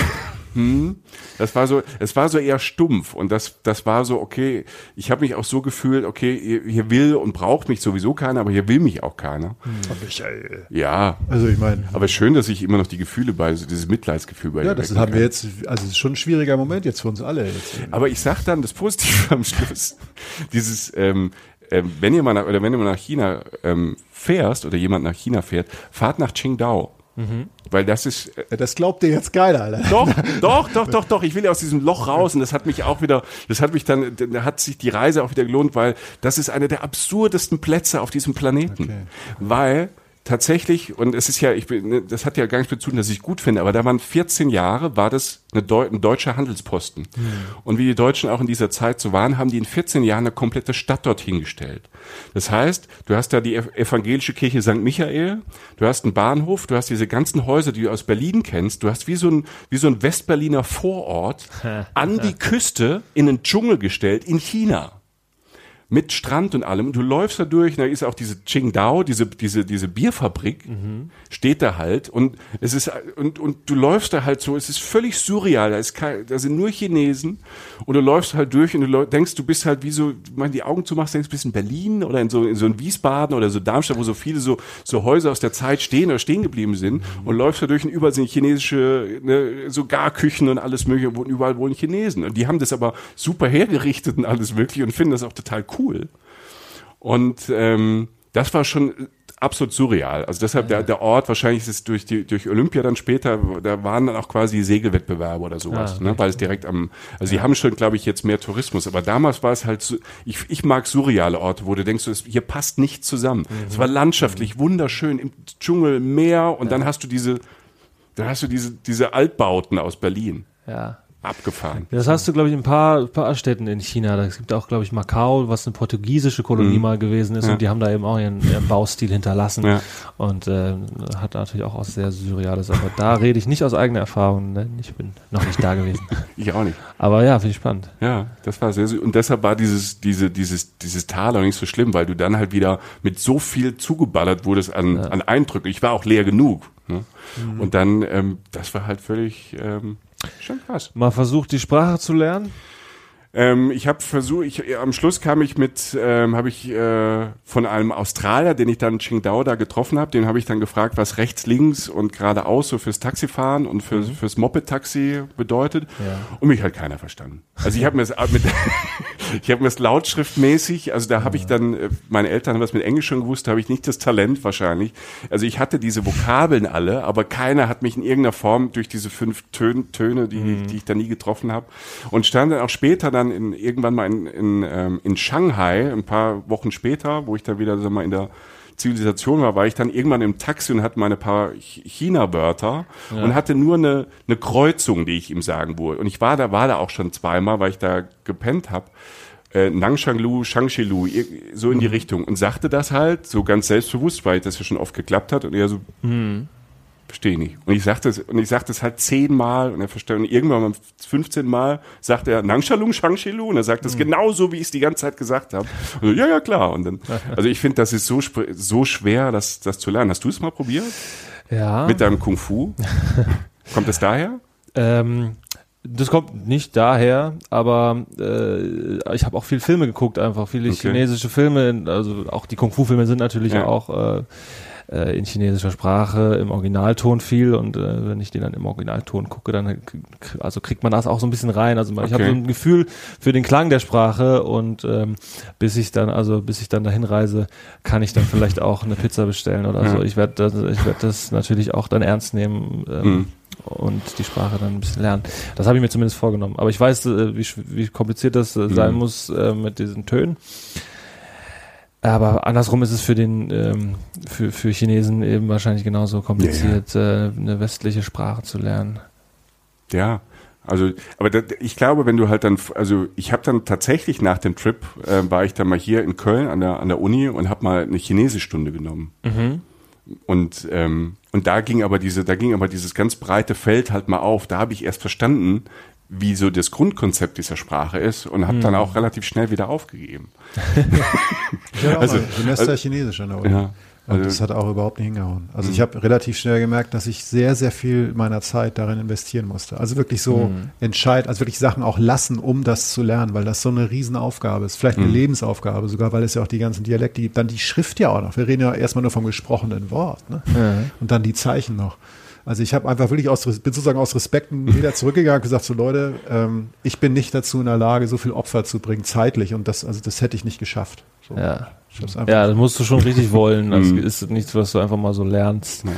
hm, das war so, es war so eher stumpf und das, das war so, okay, ich habe mich auch so gefühlt, okay, hier, will und braucht mich sowieso keiner, aber hier will mich auch keiner. Hm. Michael. Ja. Also ich meine. Aber schön, dass ich immer noch die Gefühle bei, so dieses Mitleidsgefühl bei Ja, das haben wir jetzt, also es ist schon ein schwieriger Moment jetzt für uns alle. Jetzt. Aber ich sag dann das Positive am Schluss, (laughs) dieses, ähm, ähm, wenn ihr mal nach, oder wenn du mal nach China ähm, fährst oder jemand nach China fährt, fahrt nach Qingdao. Mhm. Weil das ist. Äh, das glaubt ihr jetzt geil, Alter. Doch, (laughs) doch, doch, doch, doch. Ich will ja aus diesem Loch raus und das hat mich auch wieder, das hat mich dann, da hat sich die Reise auch wieder gelohnt, weil das ist einer der absurdesten Plätze auf diesem Planeten. Okay. Weil tatsächlich, und es ist ja, ich bin, ne, das hat ja gar nichts mit zu tun, dass ich gut finde, aber da waren 14 Jahre, war das eine Deu ein deutscher Handelsposten. Mhm. Und wie die Deutschen auch in dieser Zeit so waren, haben die in 14 Jahren eine komplette Stadt dorthin gestellt. Das heißt, du hast da die evangelische Kirche St. Michael, du hast einen Bahnhof, du hast diese ganzen Häuser, die du aus Berlin kennst, du hast wie so ein, wie so ein Westberliner Vorort an die Küste in einen Dschungel gestellt in China mit Strand und allem. Und du läufst da durch, da ist auch diese Qingdao, diese, diese, diese Bierfabrik, mhm. steht da halt. Und es ist, und, und du läufst da halt so, es ist völlig surreal. Da ist kein, da sind nur Chinesen. Und du läufst halt durch und du denkst, du bist halt wie so, wenn die Augen zumachst, denkst du bist in Berlin oder in so, in so ein Wiesbaden oder so Darmstadt, wo so viele so, so Häuser aus der Zeit stehen oder stehen geblieben sind. Mhm. Und läufst da durch und überall sind chinesische, ne, so Garküchen und alles mögliche, wo überall wohnen Chinesen. Und die haben das aber super hergerichtet und alles wirklich und finden das auch total cool cool. Und ähm, das war schon absolut surreal. Also deshalb der, der Ort, wahrscheinlich ist es durch die durch Olympia dann später, da waren dann auch quasi Segelwettbewerbe oder sowas, ah, okay. ne? weil es direkt am, also sie haben schon, glaube ich, jetzt mehr Tourismus, aber damals war es halt so, ich, ich mag surreale Orte, wo du denkst, es, hier passt nichts zusammen. Mhm. Es war landschaftlich mhm. wunderschön, im Dschungel, Meer und ja. dann hast du diese, dann hast du diese, diese Altbauten aus Berlin. Ja. Abgefahren. Das hast du, glaube ich, in ein paar, paar Städten in China. Es gibt auch, glaube ich, Macau, was eine portugiesische Kolonie mhm. mal gewesen ist. Ja. Und die haben da eben auch ihren, ihren Baustil hinterlassen. Ja. Und äh, hat natürlich auch was sehr Surreales. Aber da rede ich nicht aus eigener Erfahrung. Ne? Ich bin noch nicht da gewesen. (laughs) ich auch nicht. Aber ja, finde ich spannend. Ja, das war sehr, sehr Und deshalb war dieses, diese, dieses, dieses Tal auch nicht so schlimm, weil du dann halt wieder mit so viel zugeballert wurdest an, ja. an Eindrücken. Ich war auch leer genug. Ne? Mhm. Und dann, ähm, das war halt völlig... Ähm, Schon krass. Mal versucht, die Sprache zu lernen? Ähm, ich habe versucht, ich, am Schluss kam ich mit, ähm, habe ich äh, von einem Australier, den ich dann in Qingdao da getroffen habe, den habe ich dann gefragt, was rechts, links und geradeaus so fürs Taxifahren und für, mhm. fürs Moped-Taxi bedeutet. Ja. Und mich hat keiner verstanden. Also ich habe mir das mit, (laughs) (laughs) ich habe mir das lautschriftmäßig, also da habe ich dann, äh, meine Eltern haben das mit Englisch schon gewusst, da habe ich nicht das Talent wahrscheinlich. Also ich hatte diese Vokabeln alle, aber keiner hat mich in irgendeiner Form durch diese fünf Töne, Töne die, mhm. die ich da nie getroffen habe und stand dann auch später dann in, irgendwann mal in, in, ähm, in Shanghai, ein paar Wochen später, wo ich dann wieder sag mal, in der Zivilisation war, war ich dann irgendwann im Taxi und hatte meine paar China-Wörter ja. und hatte nur eine, eine Kreuzung, die ich ihm sagen wollte. Und ich war da, war da auch schon zweimal, weil ich da gepennt habe. Äh, Nangshanglu, Shangshilu, so in die mhm. Richtung. Und sagte das halt so ganz selbstbewusst, weil das ja schon oft geklappt hat. Und er so, mhm verstehe ich nicht. Und ich sagte es, und ich sagte es halt zehnmal und er versteht, und irgendwann beim 15 Mal sagt er Nangshalung Shangshilu und er sagt es mhm. genauso, wie ich es die ganze Zeit gesagt habe. So, ja, ja, klar. Und dann, (laughs) also ich finde, das ist so, so schwer, das, das zu lernen. Hast du es mal probiert? Ja. Mit deinem Kung Fu? (laughs) Kommt es daher? Ähm, das kommt nicht daher, aber äh, ich habe auch viel Filme geguckt, einfach viele okay. chinesische Filme, also auch die Kung Fu Filme sind natürlich ja. auch äh, äh, in chinesischer Sprache im Originalton viel und äh, wenn ich den dann im Originalton gucke, dann also kriegt man das auch so ein bisschen rein. Also okay. ich habe so ein Gefühl für den Klang der Sprache und ähm, bis ich dann also bis ich dann dahin reise, kann ich dann vielleicht auch eine Pizza bestellen oder ja. so. Ich werde das, ich werde das natürlich auch dann ernst nehmen. Ähm, mhm und die Sprache dann ein bisschen lernen. Das habe ich mir zumindest vorgenommen. Aber ich weiß, äh, wie, wie kompliziert das äh, sein mhm. muss äh, mit diesen Tönen. Aber andersrum ist es für den ähm, für, für Chinesen eben wahrscheinlich genauso kompliziert, ja, ja. Äh, eine westliche Sprache zu lernen. Ja, also, aber da, ich glaube, wenn du halt dann, also ich habe dann tatsächlich nach dem Trip äh, war ich dann mal hier in Köln an der an der Uni und habe mal eine Chinesischstunde genommen. Mhm. Und ähm, und da ging aber diese, da ging aber dieses ganz breite Feld halt mal auf. Da habe ich erst verstanden, wie so das Grundkonzept dieser Sprache ist und habe mhm. dann auch relativ schnell wieder aufgegeben. (laughs) ich habe also, Semester also, Chinesisch an der Uni. Ja. Und also, das hat auch überhaupt nicht hingehauen. Also mhm. ich habe relativ schnell gemerkt, dass ich sehr, sehr viel meiner Zeit darin investieren musste. Also wirklich so mhm. entscheid, also wirklich Sachen auch lassen, um das zu lernen, weil das so eine Riesenaufgabe ist. Vielleicht eine mhm. Lebensaufgabe sogar, weil es ja auch die ganzen Dialekte gibt. Dann die Schrift ja auch noch. Wir reden ja erstmal nur vom gesprochenen Wort. Ne? Mhm. Und dann die Zeichen noch. Also ich habe einfach wirklich aus, bin sozusagen aus Respekten (laughs) wieder zurückgegangen und gesagt, so Leute, ähm, ich bin nicht dazu in der Lage, so viel Opfer zu bringen, zeitlich. Und das, also das hätte ich nicht geschafft. So. Ja. Ja, das musst du schon richtig wollen. Das mhm. ist nichts, was du einfach mal so lernst ja.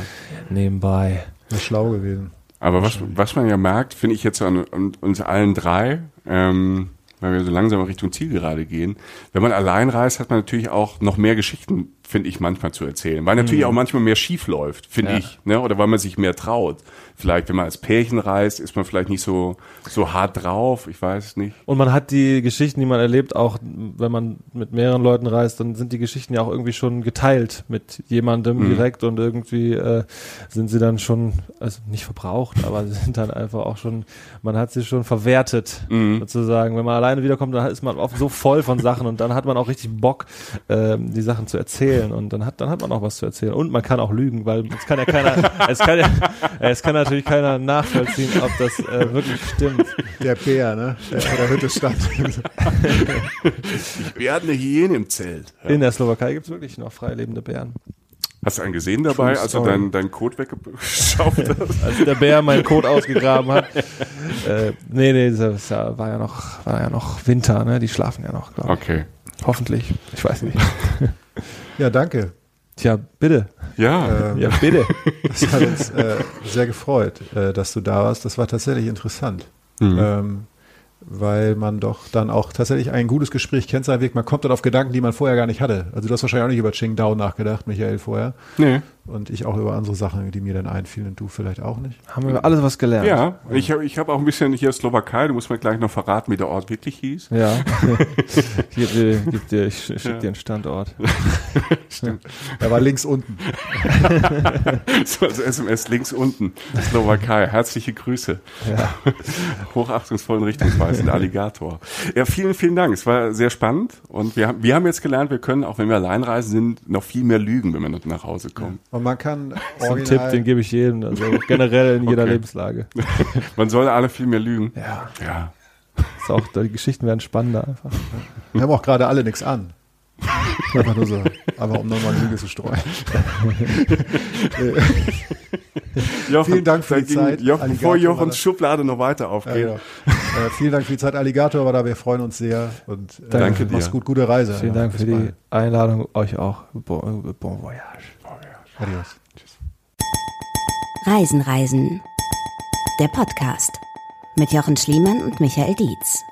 nebenbei. Das ist schlau gewesen. Aber was, was man ja merkt, finde ich jetzt an, an uns allen drei, ähm, weil wir so langsam Richtung Ziel gerade gehen. Wenn man allein reist, hat man natürlich auch noch mehr Geschichten, finde ich, manchmal zu erzählen. Weil natürlich mhm. auch manchmal mehr schief läuft, finde ja. ich. Ne? Oder weil man sich mehr traut. Vielleicht, wenn man als Pärchen reist, ist man vielleicht nicht so, so hart drauf. Ich weiß es nicht. Und man hat die Geschichten, die man erlebt, auch wenn man mit mehreren Leuten reist, dann sind die Geschichten ja auch irgendwie schon geteilt mit jemandem mhm. direkt und irgendwie äh, sind sie dann schon, also nicht verbraucht, aber sie sind dann einfach auch schon, man hat sie schon verwertet, mhm. sozusagen. Wenn man alleine wiederkommt, dann ist man oft so voll von Sachen und dann hat man auch richtig Bock, äh, die Sachen zu erzählen und dann hat, dann hat man auch was zu erzählen. Und man kann auch lügen, weil es kann ja keiner, es kann ja, es kann natürlich keiner nachvollziehen, ob das äh, wirklich stimmt. Der Bär, ne? Der vor der Hütte stand. Wir hatten eine Hyäne im Zelt. Ja. In der Slowakei gibt es wirklich noch freilebende Bären. Hast du einen gesehen dabei, als du deinen dein Code weggeschafft (laughs) hast? als der Bär meinen Code ausgegraben hat. äh, nee, nee, das war ja noch, war ja noch Winter, ne? Die schlafen ja noch, glaube ich. Okay. Hoffentlich. Ich weiß nicht. Ja, danke. Tja, bitte. Ja, ähm, ja bitte. (laughs) Das hat uns äh, sehr gefreut, äh, dass du da warst. Das war tatsächlich interessant. Mhm. Ähm, weil man doch dann auch tatsächlich ein gutes Gespräch kennt seinen Weg. Man kommt dann auf Gedanken, die man vorher gar nicht hatte. Also du hast wahrscheinlich auch nicht über Qingdao nachgedacht, Michael, vorher. Nee. Und ich auch über andere Sachen, die mir dann einfielen und du vielleicht auch nicht. Haben wir alles was gelernt. Ja, ich habe ich hab auch ein bisschen hier Slowakei, du musst mir gleich noch verraten, wie der Ort wirklich hieß. Ja, (laughs) hier, gib dir, ich schick ja. dir einen Standort. (laughs) Stimmt. Er war links unten. (laughs) so als SMS links unten, Slowakei. Herzliche Grüße. Ja. Hochachtungsvollen Richtungsweisen, der Alligator. Ja, vielen, vielen Dank. Es war sehr spannend und wir, wir haben jetzt gelernt, wir können, auch wenn wir allein reisen sind, noch viel mehr lügen, wenn wir nach Hause kommen. Ja. Und man kann so ein Tipp, den gebe ich jedem, also generell in jeder okay. Lebenslage. (laughs) man soll alle viel mehr lügen. Ja. Ja. Ist auch, die Geschichten werden spannender einfach. Wir haben auch gerade alle nichts an. Einfach nur so, aber um nochmal Lüge zu streuen. (laughs) Jochen, vielen Dank für die Zeit. Jochen, bevor Jochens Schublade noch weiter aufgeht. Ja, genau. äh, vielen Dank für die Zeit. Alligator war da, wir freuen uns sehr. Und, äh, Danke dir. Mach's gut, gute Reise. Vielen Dank für die Einladung, euch auch. Bon, bon voyage. Adios. Tschüss. Reisen, Reisen. Der Podcast mit Jochen Schliemann und Michael Dietz.